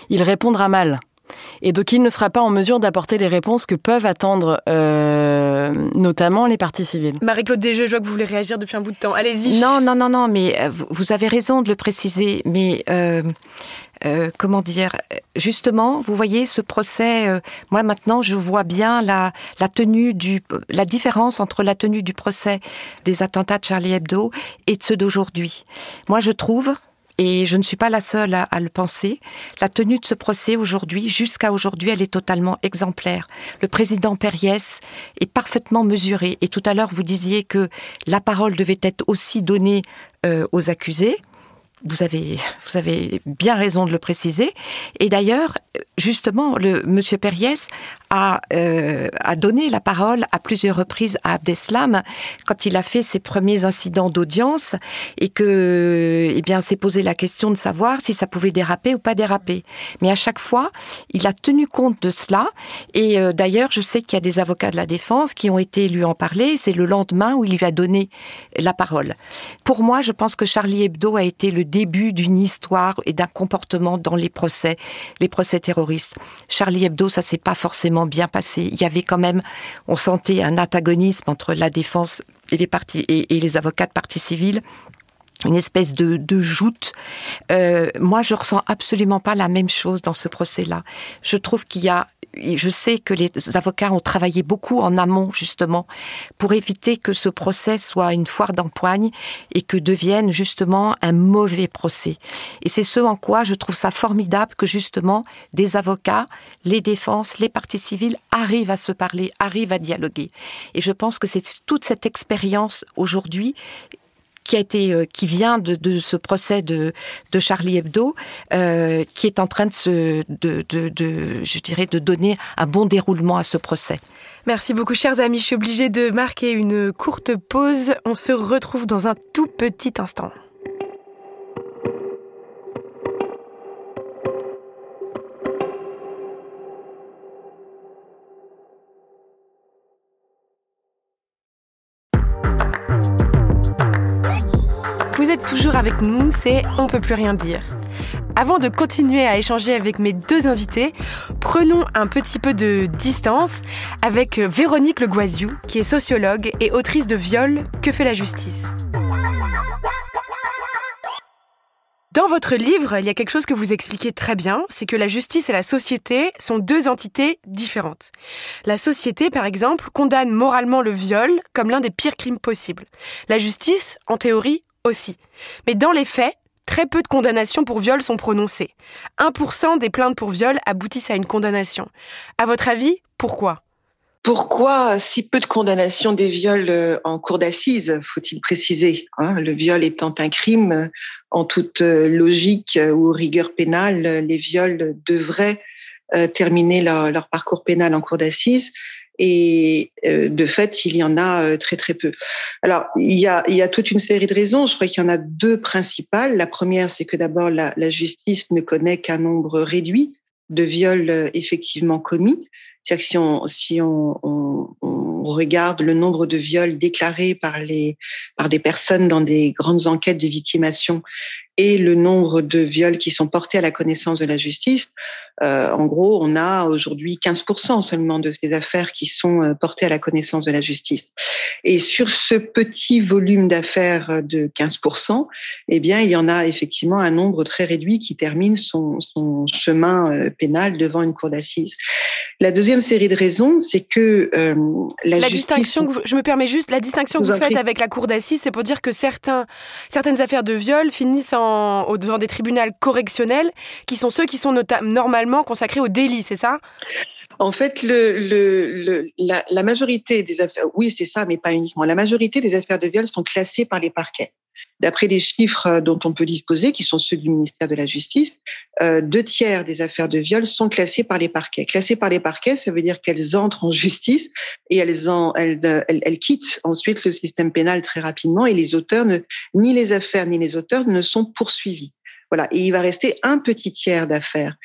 il répondra mal. Et donc il ne sera pas en mesure d'apporter les réponses que peuvent attendre euh, notamment les parties civiles. Marie-Claude Desjeux, je vois que vous voulez réagir depuis un bout de temps. Allez-y. Non, non, non, non, mais euh, vous avez raison de le préciser. Mais euh, comment dire, justement, vous voyez ce procès. Euh, moi maintenant, je vois bien la, la tenue du, la différence entre la tenue du procès des attentats de Charlie Hebdo et de ceux d'aujourd'hui. Moi, je trouve. Et je ne suis pas la seule à, le penser. La tenue de ce procès aujourd'hui, jusqu'à aujourd'hui, elle est totalement exemplaire. Le président Périès est parfaitement mesuré. Et tout à l'heure, vous disiez que la parole devait être aussi donnée euh, aux accusés vous avez, vous avez bien raison de le préciser. Et d'ailleurs, justement, le Monsieur Périès a, euh, a donné la parole à plusieurs reprises à Abdeslam quand il a fait ses premiers incidents d'audience et que, eh bien, s'est posé la question de savoir si ça pouvait déraper ou pas déraper. Mais à chaque fois, il a tenu compte de cela. Et euh, d'ailleurs, je sais qu'il y a des avocats de la défense qui ont été lui en parler. C'est le lendemain où il lui a donné la parole. Pour moi, je pense que Charlie Hebdo a été le début d'une histoire et d'un comportement dans les procès, les procès terroristes. Charlie Hebdo, ça s'est pas forcément bien passé. Il y avait quand même, on sentait un antagonisme entre la défense et les partis et, et les avocats de partie civile une espèce de, de joute. Euh, moi, je ressens absolument pas la même chose dans ce procès-là. Je trouve qu'il y a je sais que les avocats ont travaillé beaucoup en amont, justement, pour éviter que ce procès soit une foire d'empoigne et que devienne justement un mauvais procès. Et c'est ce en quoi je trouve ça formidable que justement des avocats, les défenses, les parties civiles arrivent à se parler, arrivent à dialoguer. Et je pense que c'est toute cette expérience aujourd'hui qui a été, euh, qui vient de, de ce procès de, de Charlie Hebdo, euh, qui est en train de se, de, de, de, je dirais, de donner un bon déroulement à ce procès. Merci beaucoup, chers amis. Je suis obligée de marquer une courte pause. On se retrouve dans un tout petit instant. Avec nous, c'est On peut plus rien dire. Avant de continuer à échanger avec mes deux invités, prenons un petit peu de distance avec Véronique Le Guaziou, qui est sociologue et autrice de Viol, Que fait la justice? Dans votre livre, il y a quelque chose que vous expliquez très bien, c'est que la justice et la société sont deux entités différentes. La société, par exemple, condamne moralement le viol comme l'un des pires crimes possibles. La justice, en théorie, aussi. Mais dans les faits, très peu de condamnations pour viol sont prononcées. 1% des plaintes pour viol aboutissent à une condamnation. À votre avis, pourquoi? Pourquoi si peu de condamnations des viols euh, en cour d'assises, faut-il préciser hein? Le viol étant un crime, en toute euh, logique ou rigueur pénale, les viols devraient euh, terminer leur, leur, parcours pénal en cour d'assises et euh, de fait, il y en a euh, très très peu. Alors, il y a, toute une série de raisons. Je crois qu'il y en a deux principales. La première, c'est que d'abord, la, justice ne connaît qu'un nombre réduit de viols euh, effectivement commis. C'est-à-dire que si on, si on, regarde le nombre de viols déclarés par, les, par des personnes dans des grandes enquêtes de victimation et le nombre de viols qui sont portés à la connaissance de la justice, euh, en gros, on a aujourd'hui 15% seulement de ces affaires qui sont euh, portées à la connaissance de la justice. Et sur ce petit volume d'affaires de 15%, eh bien, il y en a effectivement un nombre très réduit qui termine son, son chemin euh, pénal devant une cour d'assises. La deuxième série de raisons, c'est que euh, la, la justice... distinction, que vous- je me permets juste, la distinction que Vous faites avec la cour d'assises, c'est pour dire que certains, certaines affaires de viol finissent en, au- des tribunaux correctionnels, qui sont ceux qui sont normalement consacrés au délit, c'est ça? En fait, majorité des affaires, oui, c'est ça, mais pas uniquement. La majorité des affaires de viol sont classées par les parquets. D'après les chiffres euh, dont on peut disposer, qui sont ceux du ministère de la Justice, euh, deux tiers des affaires de viol sont classées par les parquets. Classées par les parquets, ça veut dire qu'elles entrent en justice et elles, en, elles, euh, elles, elles quittent ensuite le système pénal très rapidement et les auteurs, ne, ni les affaires ni les auteurs ne sont poursuivis. Voilà. Et il va rester un petit tiers d'affaires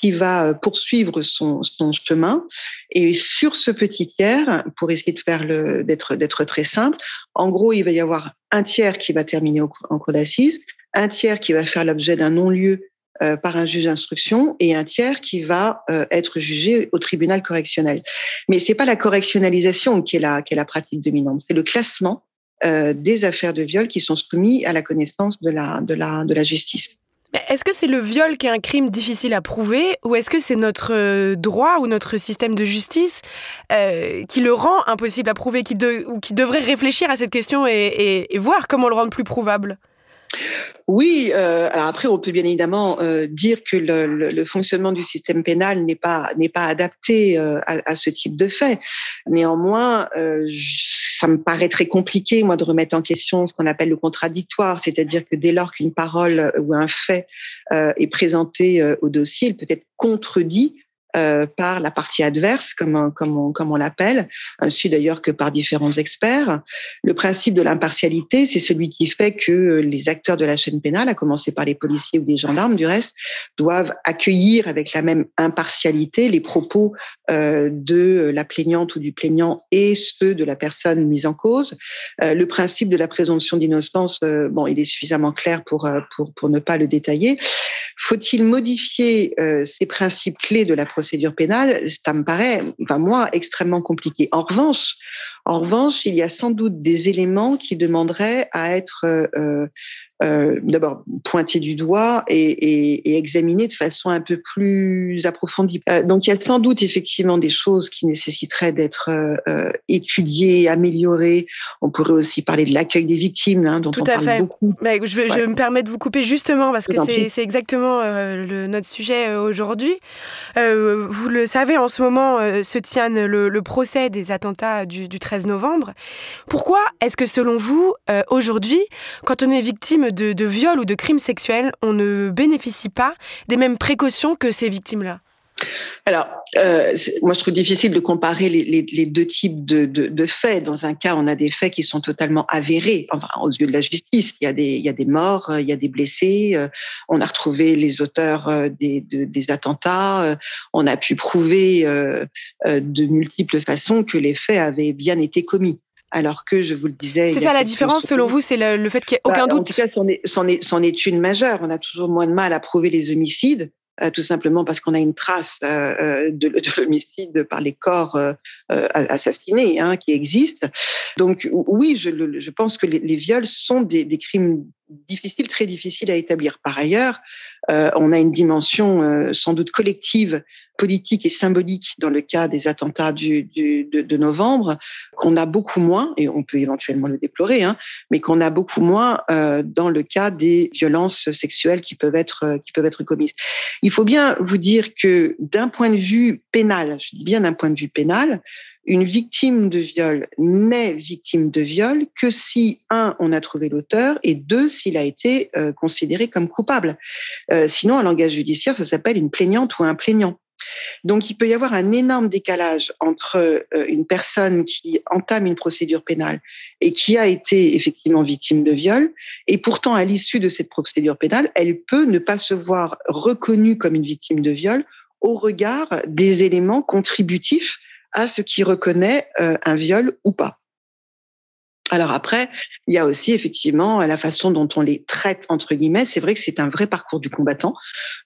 qui va euh, poursuivre son, chemin. Et sur ce petit tiers, pour essayer de faire le, d'être, d'être très simple, en gros, il va y avoir un tiers qui va terminer en cour d'assises, un tiers qui va faire l'objet d'un non-lieu euh, par un juge d'instruction et un tiers qui va euh, être jugé au tribunal correctionnel. Mais c'est pas la correctionnalisation qui est la, pratique dominante, c'est le classement des affaires de viol qui sont soumises à la connaissance de la justice. Est-ce que c'est le viol qui est un crime difficile à prouver ou est-ce que c'est notre euh, droit ou notre système de justice euh, qui le rend impossible à prouver qui de- ou qui devrait réfléchir à cette question et, et- et voir comment le rendre plus prouvable? Oui, euh, alors après, on peut bien évidemment euh, dire que le, fonctionnement du système pénal n'est pas n'est pas adapté euh, à, ce type de fait. Néanmoins, euh, ça me paraît très compliqué, moi, de remettre en question ce qu'on appelle le contradictoire, c'est-à-dire que dès lors qu'une parole ou un fait est présenté au dossier, il peut être contredit euh, par la partie adverse, comme, on, l'appelle, ainsi d'ailleurs que par différents experts. Le principe de l'impartialité, c'est celui qui fait que les acteurs de la chaîne pénale, à commencer par les policiers ou les gendarmes du reste, doivent accueillir avec la même impartialité les propos euh, de la plaignante ou du plaignant et ceux de la personne mise en cause. Euh, le principe de la présomption d'innocence, bon, il est suffisamment clair pour, pour, pour ne pas le détailler. Faut-il modifier ces principes clés de la procédure pénale Ça me paraît, enfin moi, extrêmement compliqué. En revanche, en revanche, il y a sans doute des éléments qui demanderaient à être euh, euh, d'abord pointés du doigt et, et, et, examinés de façon un peu plus approfondie. Euh, donc il y a sans doute effectivement des choses qui nécessiteraient d'être euh, étudiées, améliorées. On pourrait aussi parler de l'accueil des victimes, hein, dont Tout on à parle fait. beaucoup. Mais je, ouais. je, me permets de vous couper justement parce que c'est exactement le, notre sujet aujourd'hui. Vous le savez, en ce moment se tient le, le, procès des attentats du, du 13 novembre. Pourquoi est-ce que selon vous, aujourd'hui, quand on est victime de, de viol ou de crimes sexuels, on ne bénéficie pas des mêmes précautions que ces victimes-là alors, euh, moi, je trouve difficile de comparer les, deux types de, faits. Dans un cas, on a des faits qui sont totalement avérés, enfin, aux yeux de la justice. Il y a des, morts, il y a des blessés. Euh, on a retrouvé les auteurs euh, des, de, des attentats. On a pu prouver de multiples façons que les faits avaient bien été commis alors que je vous le disais. C'est ça la différence selon vous, c'est le, le, fait qu'il n'y ait aucun bah, doute. En tout cas, c'en est, est, est, une majeure. On a toujours moins de mal à prouver les homicides. Euh, tout simplement parce qu'on a une trace euh, de, de l'homicide par les corps euh, assassinés hein, qui existent. Donc oui, je, je pense que les, les viols sont des, des, crimes difficiles, très difficiles à établir. Par ailleurs, euh, on a une dimension euh, sans doute collective, politique et symbolique dans le cas des attentats du, du, de, de, novembre, qu'on a beaucoup moins, et on peut éventuellement le déplorer, hein, mais qu'on a beaucoup moins euh, dans le cas des violences sexuelles qui peuvent être qui peuvent être commises. Il faut bien vous dire que d'un point de vue pénal, je dis bien d'un point de vue pénal, une victime de viol n'est victime de viol que si, un, on a trouvé l'auteur, et deux, s'il a été euh, considéré comme coupable. Euh, sinon, en langage judiciaire, ça s'appelle une plaignante ou un plaignant. Donc, il peut y avoir un énorme décalage entre euh, une personne qui entame une procédure pénale et qui a été effectivement victime de viol, et pourtant, à l'issue de cette procédure pénale, elle peut ne pas se voir reconnue comme une victime de viol au regard des éléments contributifs à ce qui reconnaît euh, un viol ou pas. Alors après, il y a aussi effectivement la façon dont on les traite entre guillemets. C'est vrai que c'est un vrai parcours du combattant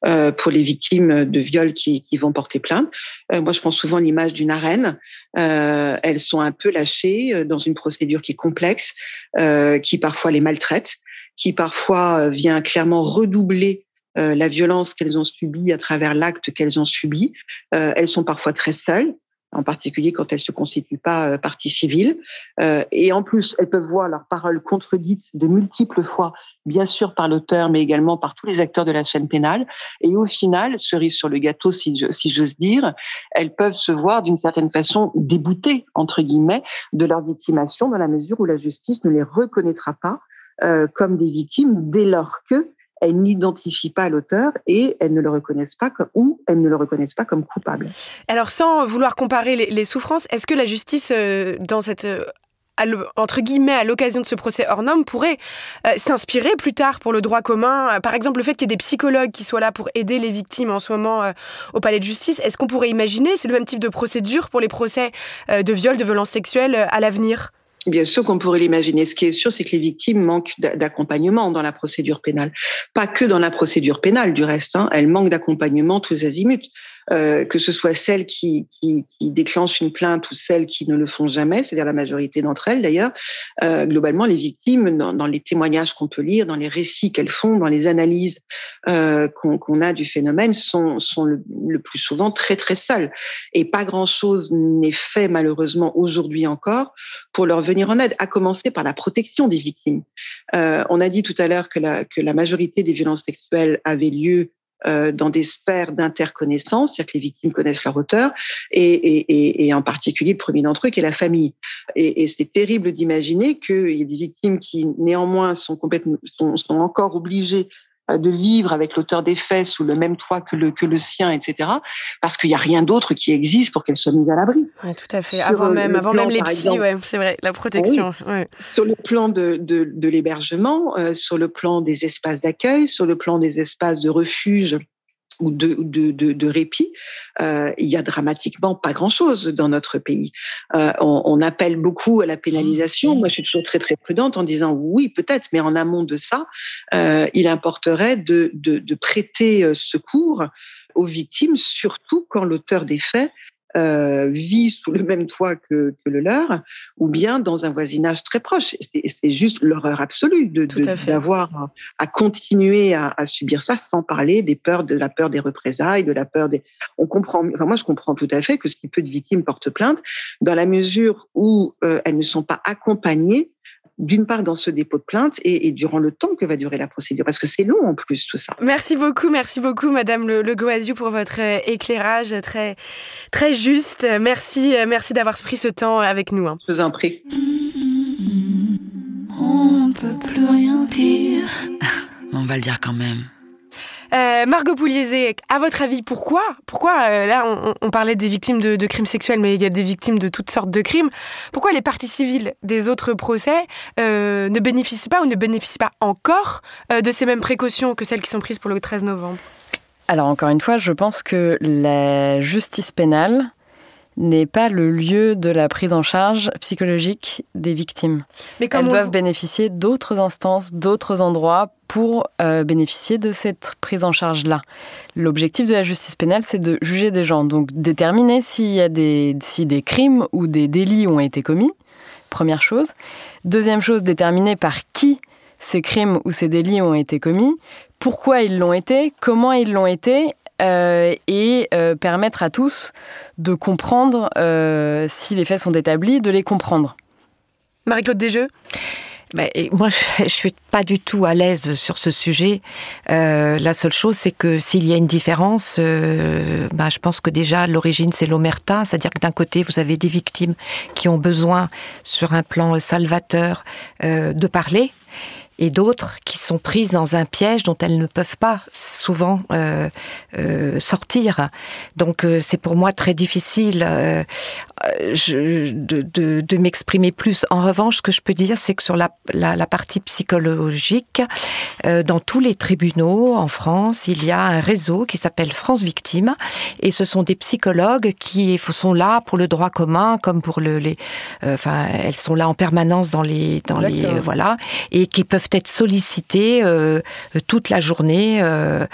euh, pour les victimes de viols qui, vont porter plainte. Euh, moi, je prends souvent l'image d'une arène. Euh, elles sont un peu lâchées euh, dans une procédure qui est complexe, euh, qui parfois les maltraite, qui parfois euh, vient clairement redoubler la violence qu'elles ont subie à travers l'acte qu'elles ont subi. elles sont parfois très seules en particulier quand elles se constituent pas euh, partie civile. Euh, et en plus, elles peuvent voir leurs paroles contredites de multiples fois, bien sûr par l'auteur, mais également par tous les acteurs de la chaîne pénale. Et au final, cerise sur le gâteau, si, si j'ose dire, elles peuvent se voir d'une certaine façon déboutées, entre guillemets, de leur victimation dans la mesure où la justice ne les reconnaîtra pas euh, comme des victimes dès lors que elles n'identifient pas l'auteur et elles ne le reconnaissent pas comme, ou ne le pas comme coupable. Alors, sans vouloir comparer les, souffrances, est-ce que la justice, euh, dans cette euh, entre guillemets, à l'occasion de ce procès hors norme, pourrait euh, s'inspirer plus tard pour le droit commun? Par exemple, le fait qu'il y ait des psychologues qui soient là pour aider les victimes en ce moment au palais de justice. Est-ce qu'on pourrait imaginer, c'est le même type de procédure pour les procès de viol, de violence sexuelle à l'avenir? Bien sûr qu'on pourrait l'imaginer. Ce qui est sûr, c'est que les victimes manquent d'accompagnement dans la procédure pénale. Pas que dans la procédure pénale, du reste. Hein. Elles manquent d'accompagnement tous azimuts. Euh, que ce soit celles qui, qui, qui, déclenchent une plainte ou celles qui ne le font jamais, c'est-à-dire la majorité d'entre elles d'ailleurs, euh, globalement, les victimes, dans, dans les témoignages qu'on peut lire, dans les récits qu'elles font, dans les analyses euh, qu'on a du phénomène, sont, sont le, plus souvent très très seules. Et pas grand-chose n'est fait malheureusement aujourd'hui encore pour leur venir en aide, à commencer par la protection des victimes. Euh, on a dit tout à l'heure que la, que la majorité des violences sexuelles avaient lieu euh, dans des sphères d'interconnaissance, c'est-à-dire que les victimes connaissent leur auteur, et, et, et en particulier le premier d'entre eux qui est la famille. Et, et c'est terrible d'imaginer qu'il y a des victimes qui néanmoins sont complètement sont, sont encore obligées de vivre avec l'auteur des faits sous le même toit que le, que le sien, etc. Parce qu'il n'y a rien d'autre qui existe pour qu'elle soit mise à l'abri. Tout à fait. avant même, avant même les psys, ouais, c'est vrai, la protection. Oui. Sur le plan de, de, de l'hébergement, euh, sur le plan des espaces d'accueil, sur le plan des espaces de refuge ou de, de, de, de répit, euh, il y a dramatiquement pas grand-chose dans notre pays. Euh, on, on, appelle beaucoup à la pénalisation. Moi, je suis toujours très très prudente en disant oui, peut-être, mais en amont de ça, euh, il importerait de, de, de prêter secours aux victimes, surtout quand l'auteur des faits euh, vit sous le même toit que, que, le leur, ou bien dans un voisinage très proche. C'est juste l'horreur absolue de d'avoir à, à, continuer à, à, subir ça, sans parler des peurs, de la peur des représailles, de la peur des. On comprend. Enfin, moi, je comprends tout à fait que si peu de victimes portent plainte, dans la mesure où euh, elles ne sont pas accompagnées d'une part dans ce dépôt de plainte et, et, durant le temps que va durer la procédure, parce que c'est long en plus tout ça. Merci beaucoup, merci beaucoup Madame Le, le Goaziou pour votre euh, éclairage très très juste. Merci, euh, merci d'avoir pris ce temps avec nous. Hein. Je vous en prie. On ne peut plus rien dire. On va le dire quand même. Euh, Margot Pouliezé, à votre avis, pourquoi Pourquoi, euh, là, on, parlait des victimes de, crimes sexuels, mais il y a des victimes de toutes sortes de crimes. Pourquoi les parties civiles des autres procès euh, ne bénéficient pas ou ne bénéficient pas encore de ces mêmes précautions que celles qui sont prises pour le 13 novembre? Alors, encore une fois, je pense que la justice pénale n'est pas le lieu de la prise en charge psychologique des victimes. Mais Elles doivent vous... bénéficier d'autres instances, d'autres endroits pour euh, bénéficier de cette prise en charge-là. L'objectif de la justice pénale, c'est de juger des gens, donc déterminer s'il y a des, si des crimes ou des délits ont été commis, première chose. Deuxième chose, déterminer par qui ces crimes ou ces délits ont été commis, pourquoi ils l'ont été, comment ils l'ont été, euh, et euh, permettre à tous de comprendre euh, si les faits sont établis, de les comprendre. Marie-Claude Desjeux? Ben, moi, je, je suis pas du tout à l'aise sur ce sujet. Euh, la seule chose, c'est que s'il y a une différence, euh, ben, je pense que déjà l'origine c'est l'omerta, c'est-à-dire que d'un côté vous avez des victimes qui ont besoin, sur un plan salvateur, euh, de parler, et d'autres qui sont prises dans un piège dont elles ne peuvent pas souvent sortir. Donc c'est pour moi très difficile je, de, de, de m'exprimer plus. En revanche, ce que je peux dire, c'est que sur la, la, la partie psychologique, euh, dans tous les tribunaux en France, il y a un réseau qui s'appelle France Victimes, et ce sont des psychologues qui sont là pour le droit commun, comme pour le, les, euh, enfin, elles sont là en permanence dans les, dans les, euh, voilà, et qui peuvent être sollicitées euh, toute la journée euh,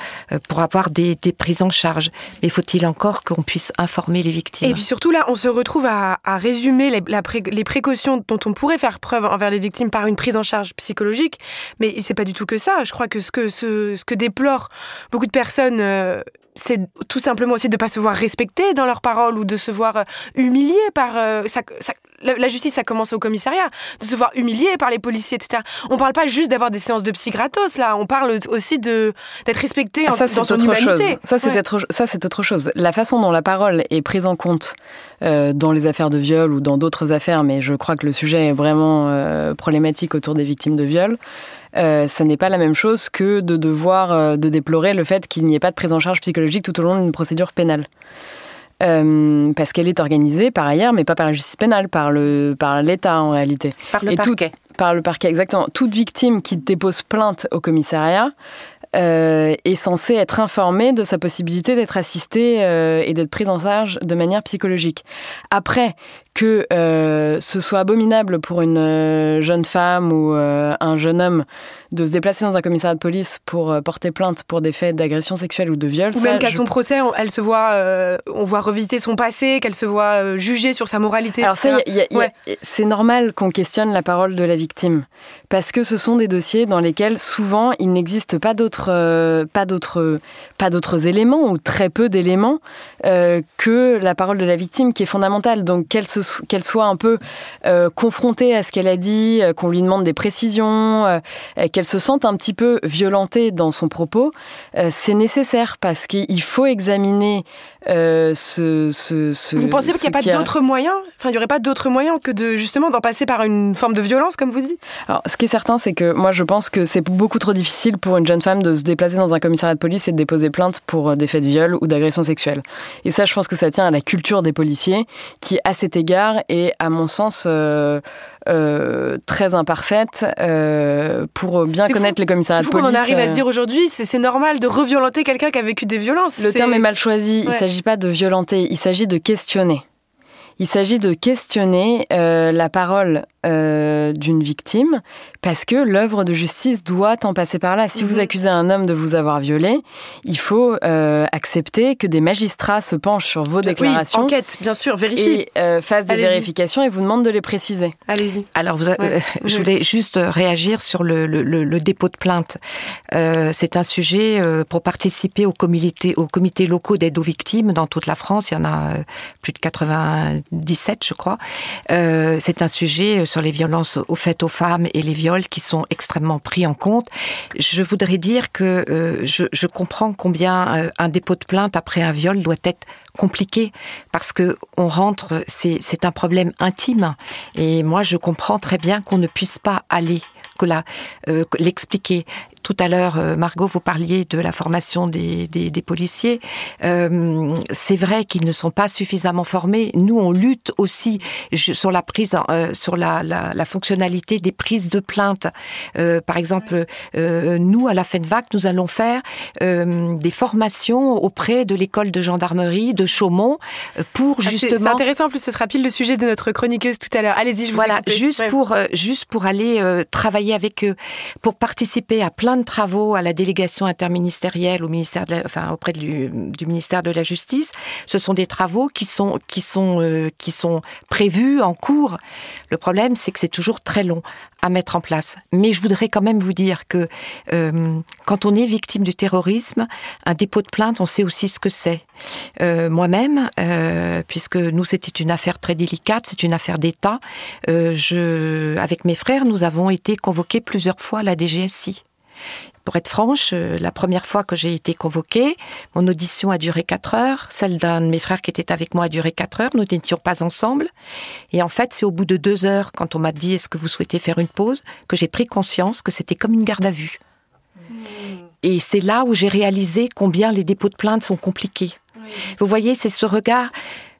pour avoir des, des prises en charge. Mais faut-il encore qu'on puisse informer les victimes? Et puis surtout là, on se retrouve à, à résumer les, les précautions dont on pourrait faire preuve envers les victimes par une prise en charge psychologique, mais c'est pas du tout que ça. Je crois que ce que, ce, ce que déplorent beaucoup de personnes, euh, c'est tout simplement aussi de ne pas se voir respecter dans leurs paroles ou de se voir euh, humiliés par euh, ça, ça, la justice, ça commence au commissariat, de se voir humilié par les policiers, etc. On parle pas juste d'avoir des séances de psy gratos, là. On parle aussi de d'être respecté ah, ça, dans son humanité. Chose. Ça, c'est ouais. autre, ça, c'est autre chose. La façon dont la parole est prise en compte euh, dans les affaires de viol ou dans d'autres affaires, mais je crois que le sujet est vraiment euh, problématique autour des victimes de viol. Euh, ça n'est pas la même chose que de devoir euh, de déplorer le fait qu'il n'y ait pas de prise en charge psychologique tout au long d'une procédure pénale. Euh, parce qu'elle est organisée par ailleurs, mais pas par la justice pénale, par le par l'État en réalité. Par le Et parquet. Tout, par le parquet, exactement. Toute victime qui dépose plainte au commissariat euh, est censée être informée de sa possibilité d'être assistée euh, et d'être prise en charge de manière psychologique. Après, que euh, ce soit abominable pour une euh, jeune femme ou euh, un jeune homme de se déplacer dans un commissariat de police pour euh, porter plainte pour des faits d'agression sexuelle ou de viol. Ou même qu'à je... son procès, on, elle se voit, on voit revisiter son passé, qu'elle se voit jugée sur sa moralité. Alors ça, ouais. c'est normal qu'on questionne la parole de la victime parce que ce sont des dossiers dans lesquels souvent il n'existe pas d'autres, pas d'autres, pas d'autres éléments ou très peu d'éléments que la parole de la victime qui est fondamentale. Donc qu'elle se qu'elle soit un peu euh, confrontée à ce qu'elle a dit, euh, qu'on lui demande des précisions, euh, qu'elle se sente un petit peu violentée dans son propos, c'est nécessaire parce qu'il faut examiner euh, ce, ce, ce, Vous pensez qu'il n'y a pas d'autres moyens? Enfin, il n'y aurait pas d'autres moyens que de justement d'en passer par une forme de violence, comme vous dites? Alors, ce qui est certain, c'est que moi, je pense que c'est beaucoup trop difficile pour une jeune femme de se déplacer dans un commissariat de police et de déposer plainte pour euh, des faits de viol ou d'agression sexuelle. Et ça, je pense que ça tient à la culture des policiers, qui, à cet égard, est, à mon sens, euh, euh, très imparfaite euh, pour bien connaître fou. les commissariats de police. on arrive à se dire aujourd'hui, c'est normal de reviolenter quelqu'un qui a vécu des violences. Le terme est mal choisi. Ouais. Il s'agit pas de violenter, il s'agit de questionner. Il s'agit de questionner euh, la parole euh, d'une victime parce que l'œuvre de justice doit en passer par là. Si mmh. vous accusez un homme de vous avoir violé, il faut euh, accepter que des magistrats se penchent sur vos déclarations. Oui, enquête, bien sûr, vérifie. Et euh, fassent des vérifications et vous demandent de les préciser. Allez-y. Alors, vous, ouais. je voulais juste réagir sur le, le, le, le dépôt de plainte. Euh, C'est un sujet euh, pour participer aux comités, aux comités locaux d'aide aux victimes dans toute la France. Il y en a euh, plus de 80 17, je crois. Euh, c'est un sujet sur les violences aux faites aux femmes et les viols qui sont extrêmement pris en compte. Je voudrais dire que euh, je, je, comprends combien euh, un dépôt de plainte après un viol doit être compliqué parce que on rentre, c'est un problème intime. Et moi, je comprends très bien qu'on ne puisse pas aller que là, euh, l'expliquer. Tout à l'heure, euh, Margot, vous parliez de la formation des, des, des policiers. Euh, c'est vrai qu'ils ne sont pas suffisamment formés. Nous, on lutte aussi sur la prise, euh, sur la, la, la, fonctionnalité des prises de plainte. Euh, par exemple, nous, à la FENVAC, nous allons faire des formations auprès de l'école de gendarmerie de Chaumont pour ah, justement. C'est intéressant. En plus, ce sera pile le sujet de notre chroniqueuse tout à l'heure. Allez-y, je vous Voilà, juste ouais. pour juste pour aller travailler avec eux, pour participer à plein travaux à la délégation interministérielle au ministère de la, enfin, auprès du, ministère de la Justice. Ce sont des travaux qui sont, qui sont, euh, qui sont prévus en cours. Le problème, c'est que c'est toujours très long à mettre en place. Mais je voudrais quand même vous dire que euh, quand on est victime du terrorisme, un dépôt de plainte, on sait aussi ce que c'est. Euh, Moi-même, puisque nous, c'était une affaire très délicate, c'est une affaire d'État, je, avec mes frères, nous avons été convoqués plusieurs fois à la DGSI Pour être franche, euh, la première fois que j'ai été convoquée, mon audition a duré quatre heures. Celle d'un de mes frères qui était avec moi a duré quatre heures. Nous n'étions pas ensemble. Et en fait, c'est au bout de deux heures, quand on m'a dit est-ce que vous souhaitez faire une pause, que j'ai pris conscience que c'était comme une garde à vue. Et c'est là où j'ai réalisé combien les dépôts de plainte sont compliqués. Vous voyez, c'est ce regard.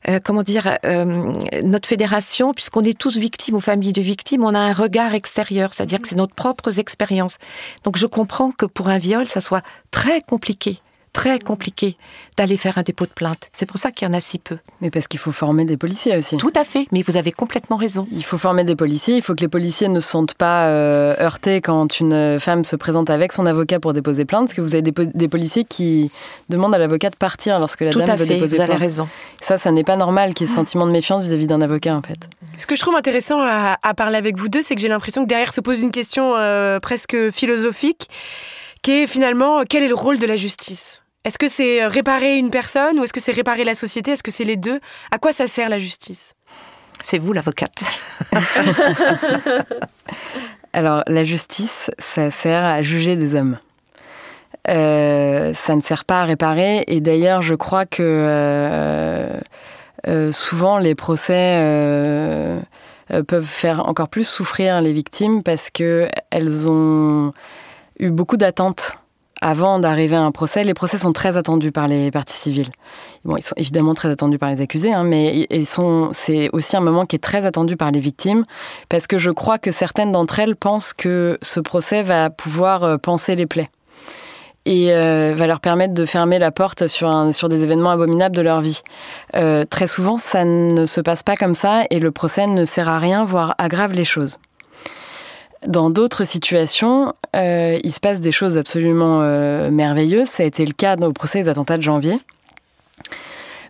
Euh, comment dire, euh, notre fédération, puisqu'on est tous victimes aux familles de victimes, on a un regard extérieur, c'est-à-dire que c'est notre propres expériences. Donc je comprends que pour un viol, ça soit très compliqué très compliqué d'aller faire un dépôt de plainte. C'est pour ça qu'il y en a si peu. Mais parce qu'il faut former des policiers aussi. Tout à fait, mais vous avez complètement raison. Il faut former des policiers, il faut que les policiers ne se sentent pas euh, heurtés quand une femme se présente avec son avocat pour déposer plainte, parce que vous avez des, policiers qui demandent à l'avocat de partir lorsque la Tout dame à veut fait, déposer vous avez plainte. raison. Ça, ça n'est pas normal qu'il y ait ce sentiment de méfiance vis-à-vis d'un avocat, en fait. Ce que je trouve intéressant à, à parler avec vous deux, c'est que j'ai l'impression que derrière se pose une question euh, presque philosophique, qui est finalement quel est le rôle de la justice? Est-ce que c'est réparer une personne ou est-ce que c'est réparer la société? Est-ce que c'est les deux? À quoi ça sert la justice? C'est vous l'avocate. Alors, la justice, ça sert à juger des hommes. Euh, ça ne sert pas à réparer. Et d'ailleurs, je crois que euh, euh, souvent les procès euh, euh, peuvent faire encore plus souffrir les victimes parce que elles ont eu beaucoup d'attentes avant d'arriver à un procès. Les procès sont très attendus par les parties civiles. Bon, ils sont évidemment très attendus par les accusés, hein, mais. C'est aussi un moment qui est très attendu par les victimes parce que je crois que certaines d'entre elles pensent que ce procès va pouvoir euh, penser les plaies et euh, va leur permettre de fermer la porte sur des événements abominables de leur vie. Euh, très souvent, ça ne se passe pas comme ça et le procès ne sert à rien, voire aggrave les choses. Dans d'autres situations, euh, il se passe des choses absolument euh, merveilleuses. Ça a été le cas au procès des attentats de janvier.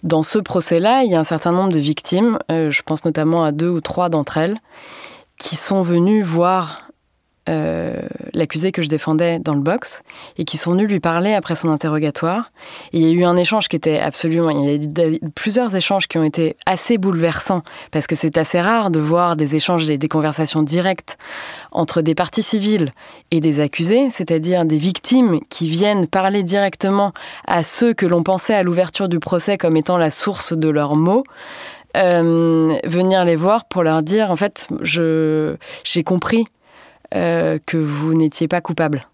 Dans ce procès-là, il y a un certain nombre de victimes, euh, je pense notamment à deux ou trois d'entre elles, qui sont venues voir euh, l'accusé que je défendais dans le box et qui sont venus lui parler après son interrogatoire. Il y a eu un échange qui était absolument... Il y a eu plusieurs échanges qui ont été assez bouleversants parce que c'est assez rare de voir des échanges et des conversations directes entre des parties civiles et des accusés, c'est-à-dire des victimes qui viennent parler directement à ceux que l'on pensait à l'ouverture du procès comme étant la source de leurs mots. Euh, venir les voir pour leur dire en fait je j'ai compris euh, que vous n'étiez pas coupable.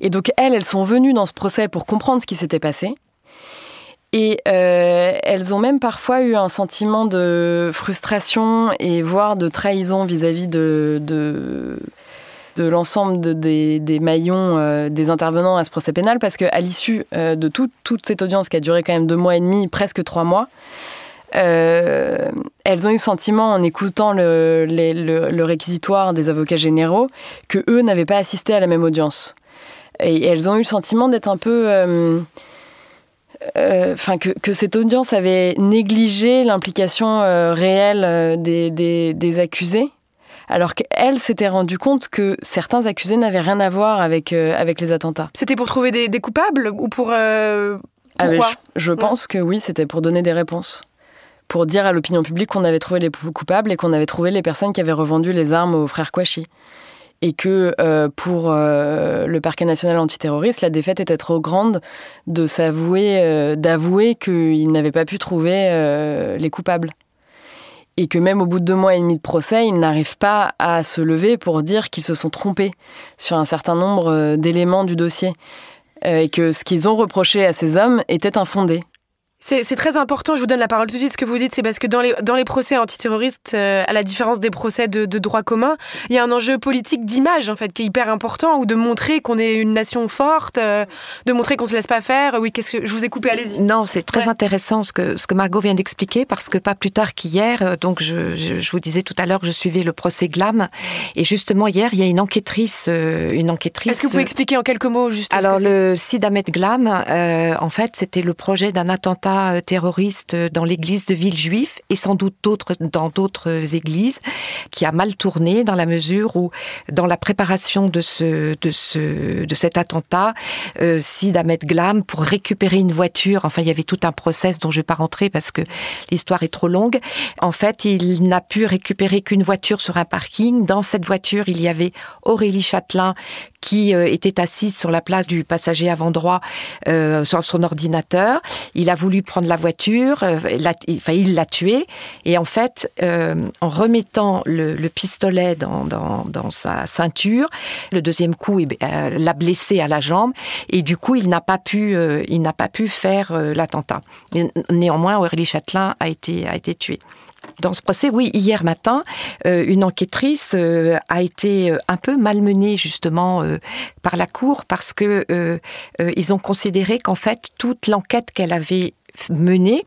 Et donc elles, elles sont venues dans ce procès pour comprendre ce qui s'était passé. Et euh, elles ont même parfois eu un sentiment de frustration et voire de trahison vis-à-vis de, de, l'ensemble de- des, des maillons euh, des intervenants à ce procès pénal, parce qu'à l'issue de tout- toute cette audience qui a duré quand même deux mois et demi, presque trois mois, euh, elles ont eu le sentiment, en écoutant le, les- le- le réquisitoire des avocats généraux, que eux n'avaient pas assisté à la même audience. Et elles ont eu le sentiment d'être un peu... euh, euh, Enfin, que, que cette audience avait négligé l'implication euh, réelle euh, des, des- des accusés, alors qu'elles s'étaient rendues compte que certains accusés n'avaient rien à voir avec, avec les attentats. C'était pour trouver des, des coupables ou pour... Ah, pourquoi? je, je pense que oui, c'était pour donner des réponses. Pour dire à l'opinion publique qu'on avait trouvé les coupables et qu'on avait trouvé les personnes qui avaient revendu les armes aux frères Kouachi. Et que euh, pour euh, le parquet national antiterroriste, la défaite était trop grande de s'avouer, euh, d'avouer qu'il n'avait pas pu trouver les coupables. Et que même au bout de deux mois et demi de procès, ils n'arrivent pas à se lever pour dire qu'ils se sont trompés sur un certain nombre d'éléments du dossier. Et que ce qu'ils ont reproché à ces hommes était infondé. C'est très important, je vous donne la parole tout de suite. Ce que vous dites, c'est parce que dans les, dans les procès antiterroristes, euh, à la différence des procès de, de droit commun, il y a un enjeu politique d'image, en fait, qui est hyper important, ou de montrer qu'on est une nation forte, euh, de montrer qu'on se laisse pas faire. Oui, qu'est-ce que je vous ai coupé, allez-y. Non, c'est très Ouais. intéressant ce que, ce que Margot vient d'expliquer parce que pas plus tard qu'hier, euh, donc je, je, je vous disais tout à l'heure que je suivais le procès Glam et justement hier il y a une enquêtrice, euh, une enquêtrice. Est-ce que vous pouvez expliquer en quelques mots juste Alors le Sid Ahmed Glam, euh, en fait, c'était le projet d'un attentat attentat terroriste dans l'église de Villejuif et sans doute d'autres dans d'autres églises, qui a mal tourné dans la mesure où, dans la préparation de ce de ce de cet attentat, euh, Sid Ahmed Glam pour récupérer une voiture. Enfin, il y avait tout un process dont je vais pas rentrer parce que l'histoire est trop longue. En fait, il n'a pu récupérer qu'une voiture sur un parking. Dans cette voiture, il y avait Aurélie Châtelain qui euh, était assise sur la place du passager avant droit euh, sur son ordinateur. Il a voulu prendre la voiture, euh, il l'a tué. Et en fait, en remettant le, pistolet dans, sa ceinture, le deuxième coup l'a blessé à la jambe. Et du coup, il n'a pas pu, il n'a pas pu faire l'attentat. Néanmoins, Aurélie Châtelain a été, a été tué dans ce procès, oui, hier matin, euh, une enquêtrice euh, a été euh, un peu malmenée justement par la cour parce que ils ont considéré qu'en fait toute l'enquête qu'elle avait menée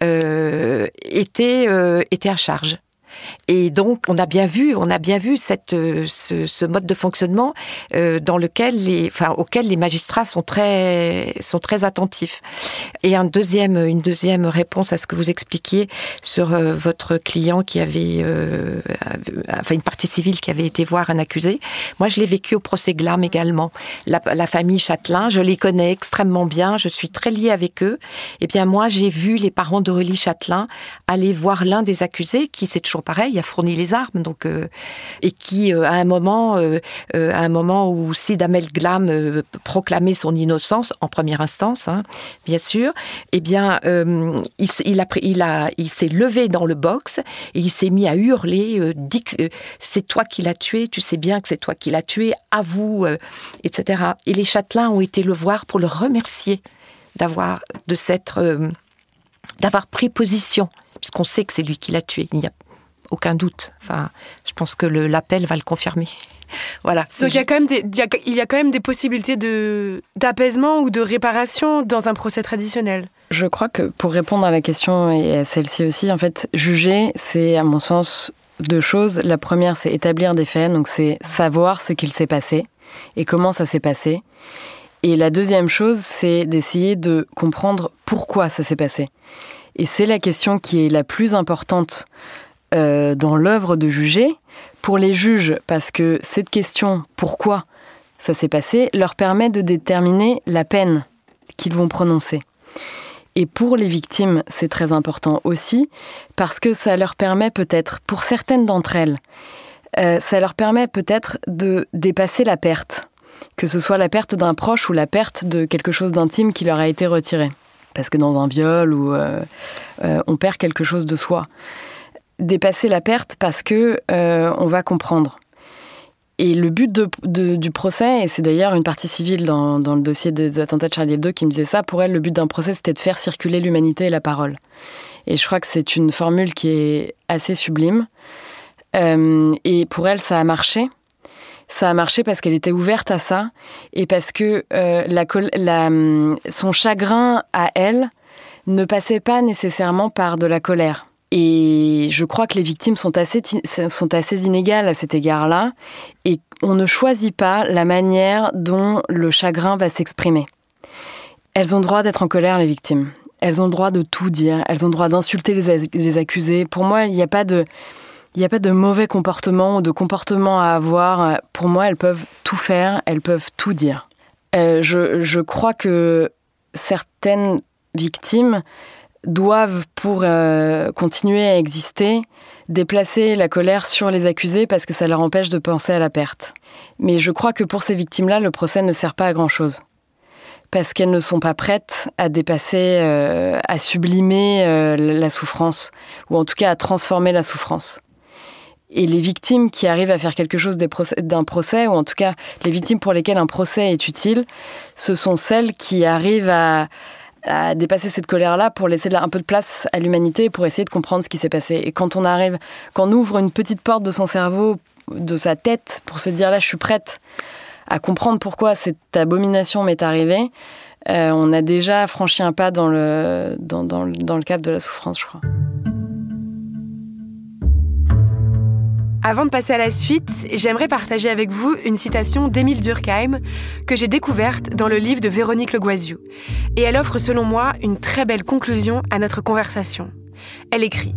était était à charge. Et donc, on a bien vu, on a bien vu cette, euh, ce, mode de fonctionnement euh, dans lequel les, enfin, auquel les magistrats sont très, sont très attentifs. Et un deuxième, une deuxième réponse à ce que vous expliquiez sur euh, votre client qui avait, enfin, une partie civile qui avait été voir un accusé. Moi, je l'ai vécu au procès Glam également. La, la famille Châtelain, je les connais extrêmement bien. Je suis très liée avec eux. Et eh bien, moi, j'ai vu les parents d'Aurélie Châtelain aller voir l'un des accusés qui s'est toujours pareil, a fourni les armes, donc euh, et qui euh, à un moment, euh, à un moment où Sid Amel Glam proclamait son innocence en première instance, hein, bien sûr, eh bien, il, a, il a, il s'est levé dans le box et il s'est mis à hurler, dit c'est toi qui l'as tué, tu sais bien que c'est toi qui l'as tué, avoue, etc. Et les châtelains ont été le voir pour le remercier d'avoir de s'être d'avoir pris position, puisqu'on sait que c'est lui qui l'a tué. Il n'y a aucun doute. Enfin, je pense que l'appel va le confirmer. voilà. Donc il y a quand même des, il y a quand même des possibilités de d'apaisement ou de réparation dans un procès traditionnel. Je crois que pour répondre à la question et à celle-ci aussi, en fait, juger, c'est à mon sens deux choses. La première, c'est établir des faits, donc c'est savoir ce qu'il s'est passé et comment ça s'est passé. Et la deuxième chose, c'est d'essayer de comprendre pourquoi ça s'est passé. Et c'est la question qui est la plus importante euh, dans l'œuvre de juger pour les juges, parce que cette question, pourquoi ça s'est passé, leur permet de déterminer la peine qu'ils vont prononcer. Et pour les victimes, c'est très important aussi, parce que ça leur permet peut-être, pour certaines d'entre elles, euh, ça leur permet peut-être de dépasser la perte, que ce soit la perte d'un proche ou la perte de quelque chose d'intime qui leur a été retiré. Parce que dans un viol, ou euh, on perd quelque chose de soi dépasser la perte parce que euh, on va comprendre. Et le but du procès, et c'est d'ailleurs une partie civile dans, le dossier des attentats de Charlie Hebdo qui me disait ça, pour elle, le but d'un procès, c'était de faire circuler l'humanité et la parole. Et je crois que c'est une formule qui est assez sublime. Euh, et pour elle, ça a marché. Ça a marché parce qu'elle était ouverte à ça et parce que euh, la, son chagrin à elle ne passait pas nécessairement par de la colère. Et je crois que les victimes sont assez, sont assez inégales à cet égard-là. Et on ne choisit pas la manière dont le chagrin va s'exprimer. Elles ont droit d'être en colère, les victimes. Elles ont le droit de tout dire. Elles ont le droit d'insulter les, accusés. Pour moi, il n'y a pas de... Il n'y a pas de mauvais comportement ou de comportement à avoir. Pour moi, elles peuvent tout faire, elles peuvent tout dire. Euh, je, je crois que certaines victimes doivent, pour euh, continuer à exister, déplacer la colère sur les accusés parce que ça leur empêche de penser à la perte. Mais je crois que pour ces victimes-là, le procès ne sert pas à grand-chose. Parce qu'elles ne sont pas prêtes à dépasser, euh, à sublimer euh, la souffrance, ou en tout cas à transformer la souffrance. Et les victimes qui arrivent à faire quelque chose d'un procès, ou en tout cas les victimes pour lesquelles un procès est utile, ce sont celles qui arrivent à, à dépasser cette colère-là pour laisser un peu de place à l'humanité, pour essayer de comprendre ce qui s'est passé. Et quand on arrive, quand on ouvre une petite porte de son cerveau, de sa tête, pour se dire là, je suis prête à comprendre pourquoi cette abomination m'est arrivée, euh, on a déjà franchi un pas dans le, dans, dans, dans le cap de la souffrance, je crois. Avant de passer à la suite, j'aimerais partager avec vous une citation d'Émile Durkheim que j'ai découverte dans le livre de Véronique Legoisiou. Et elle offre selon moi une très belle conclusion à notre conversation. Elle écrit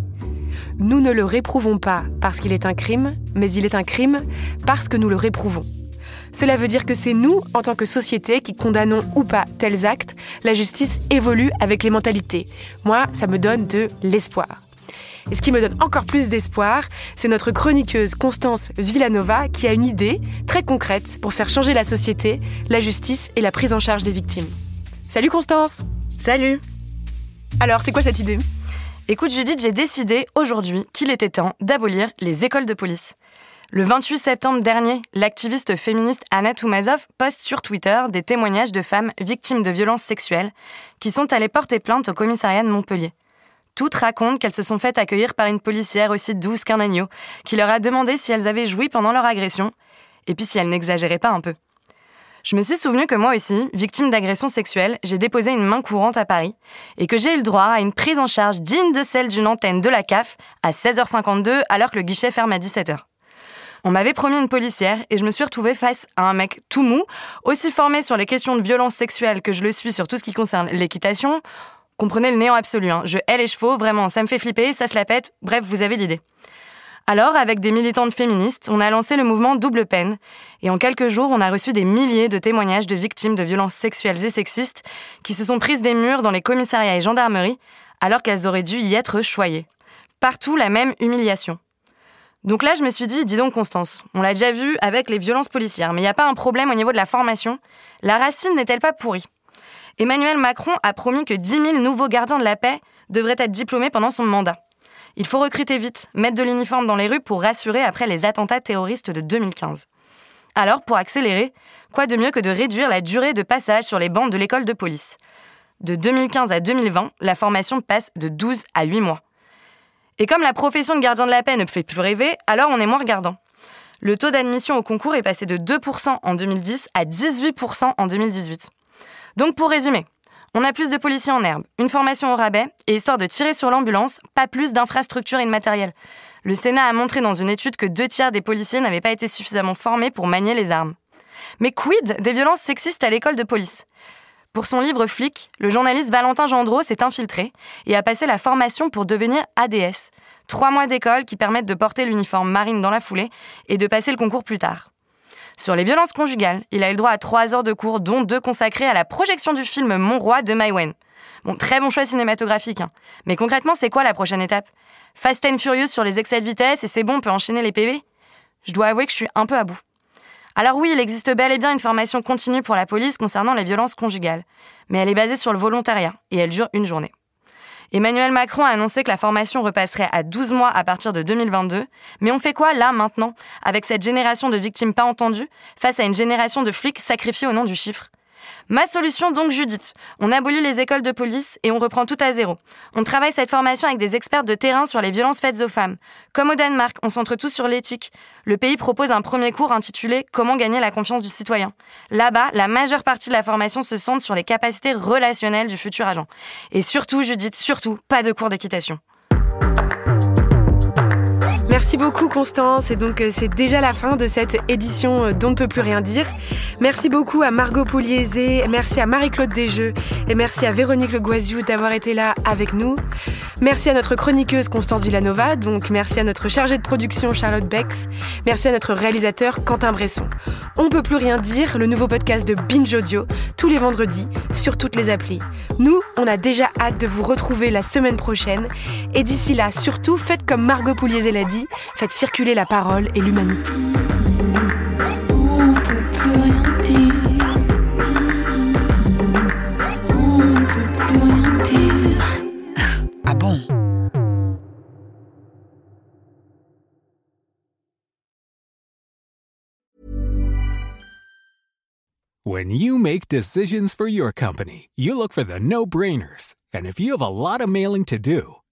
Nous ne le réprouvons pas parce qu'il est un crime, mais il est un crime parce que nous le réprouvons. Cela veut dire que c'est nous, en tant que société, qui condamnons ou pas tels actes. La justice évolue avec les mentalités. Moi, ça me donne de l'espoir. Et ce qui me donne encore plus d'espoir, c'est notre chroniqueuse Constance Villanova qui a une idée très concrète pour faire changer la société, la justice et la prise en charge des victimes. Salut Constance Salut Alors, c'est quoi cette idée? Écoute Judith, j'ai décidé aujourd'hui qu'il était temps d'abolir les écoles de police. Le 28 septembre dernier, l'activiste féministe Anna Toumazov poste sur Twitter des témoignages de femmes victimes de violences sexuelles qui sont allées porter plainte au commissariat de Montpellier. Toutes racontent qu'elles se sont faites accueillir par une policière aussi douce qu'un agneau, qui leur a demandé si elles avaient joui pendant leur agression, et puis si elles n'exagéraient pas un peu. Je me suis souvenu que moi aussi, victime d'agression sexuelle, j'ai déposé une main courante à Paris et que j'ai eu le droit à une prise en charge digne de celle d'une antenne de la CAF à 16h52 alors que le guichet ferme à 17h. On m'avait promis une policière et je me suis retrouvée face à un mec tout mou, aussi formé sur les questions de violence sexuelle que je le suis sur tout ce qui concerne l'équitation. Comprenez le néant absolu, hein. je hais les chevaux, vraiment, ça me fait flipper, ça se la pète, bref, vous avez l'idée. Alors, avec des militantes féministes, on a lancé le mouvement Double Peine, et en quelques jours, on a reçu des milliers de témoignages de victimes de violences sexuelles et sexistes qui se sont prises des murs dans les commissariats et gendarmeries, alors qu'elles auraient dû y être choyées. Partout, la même humiliation. Donc là, je me suis dit, dis donc Constance, on l'a déjà vu avec les violences policières, mais il n'y a pas un problème au niveau de la formation? La racine n'est-elle pas pourrie? Emmanuel Macron a promis que 10 000 nouveaux gardiens de la paix devraient être diplômés pendant son mandat. Il faut recruter vite, mettre de l'uniforme dans les rues pour rassurer après les attentats terroristes de 2015. Alors, pour accélérer, quoi de mieux que de réduire la durée de passage sur les bancs de l'école de police? De 2015 à 2020, la formation passe de 12 à 8 mois. Et comme la profession de gardien de la paix ne fait plus rêver, alors on est moins regardant. Le taux d'admission au concours est passé de 2% en 2010 à 18% en 2018. Donc pour résumer, on a plus de policiers en herbe, une formation au rabais, et histoire de tirer sur l'ambulance, pas plus d'infrastructures et de matériel. Le Sénat a montré dans une étude que deux tiers des policiers n'avaient pas été suffisamment formés pour manier les armes. Mais quid des violences sexistes à l'école de police? Pour son livre Flic, le journaliste Valentin Gendreau s'est infiltré et a passé la formation pour devenir ADS. Trois mois d'école qui permettent de porter l'uniforme marine dans la foulée et de passer le concours plus tard. Sur les violences conjugales, il a eu le droit à trois heures de cours, dont deux consacrés à la projection du film Mon Roi de Maïwen. Bon, très bon choix cinématographique. Hein. Mais concrètement, c'est quoi la prochaine étape? Fast and Furious sur les excès de vitesse et c'est bon, on peut enchaîner les PV Je dois avouer que je suis un peu à bout. Alors oui, il existe bel et bien une formation continue pour la police concernant les violences conjugales, mais elle est basée sur le volontariat et elle dure une journée. Emmanuel Macron a annoncé que la formation repasserait à 12 mois à partir de 2022, mais on fait quoi là maintenant, avec cette génération de victimes pas entendues, face à une génération de flics sacrifiés au nom du chiffre? Ma solution donc Judith, on abolit les écoles de police et on reprend tout à zéro. On travaille cette formation avec des experts de terrain sur les violences faites aux femmes. Comme au Danemark, on centre tout sur l'éthique. Le pays propose un premier cours intitulé Comment gagner la confiance du citoyen. Là-bas, la majeure partie de la formation se centre sur les capacités relationnelles du futur agent. Et surtout, Judith, surtout, pas de cours d'équitation. Merci beaucoup Constance et donc euh, c'est déjà la fin de cette édition euh, dont ne peut plus rien dire. Merci beaucoup à Margot Pouliezé, merci à Marie-Claude Desjeux et merci à Véronique Le Guaziou d'avoir été là avec nous. Merci à notre chroniqueuse Constance Villanova, donc merci à notre chargée de production Charlotte Bex, merci à notre réalisateur Quentin Bresson. On peut plus rien dire, le nouveau podcast de Binge Audio, tous les vendredis, sur toutes les applis. Nous, on a déjà hâte de vous retrouver la semaine prochaine et d'ici là, surtout, faites comme Margot Pouliezé l'a dit, faites circuler la parole et l'humanité. Ah bon? When you make decisions for your company, you look for the no-brainers. And if you have a lot of mailing to do,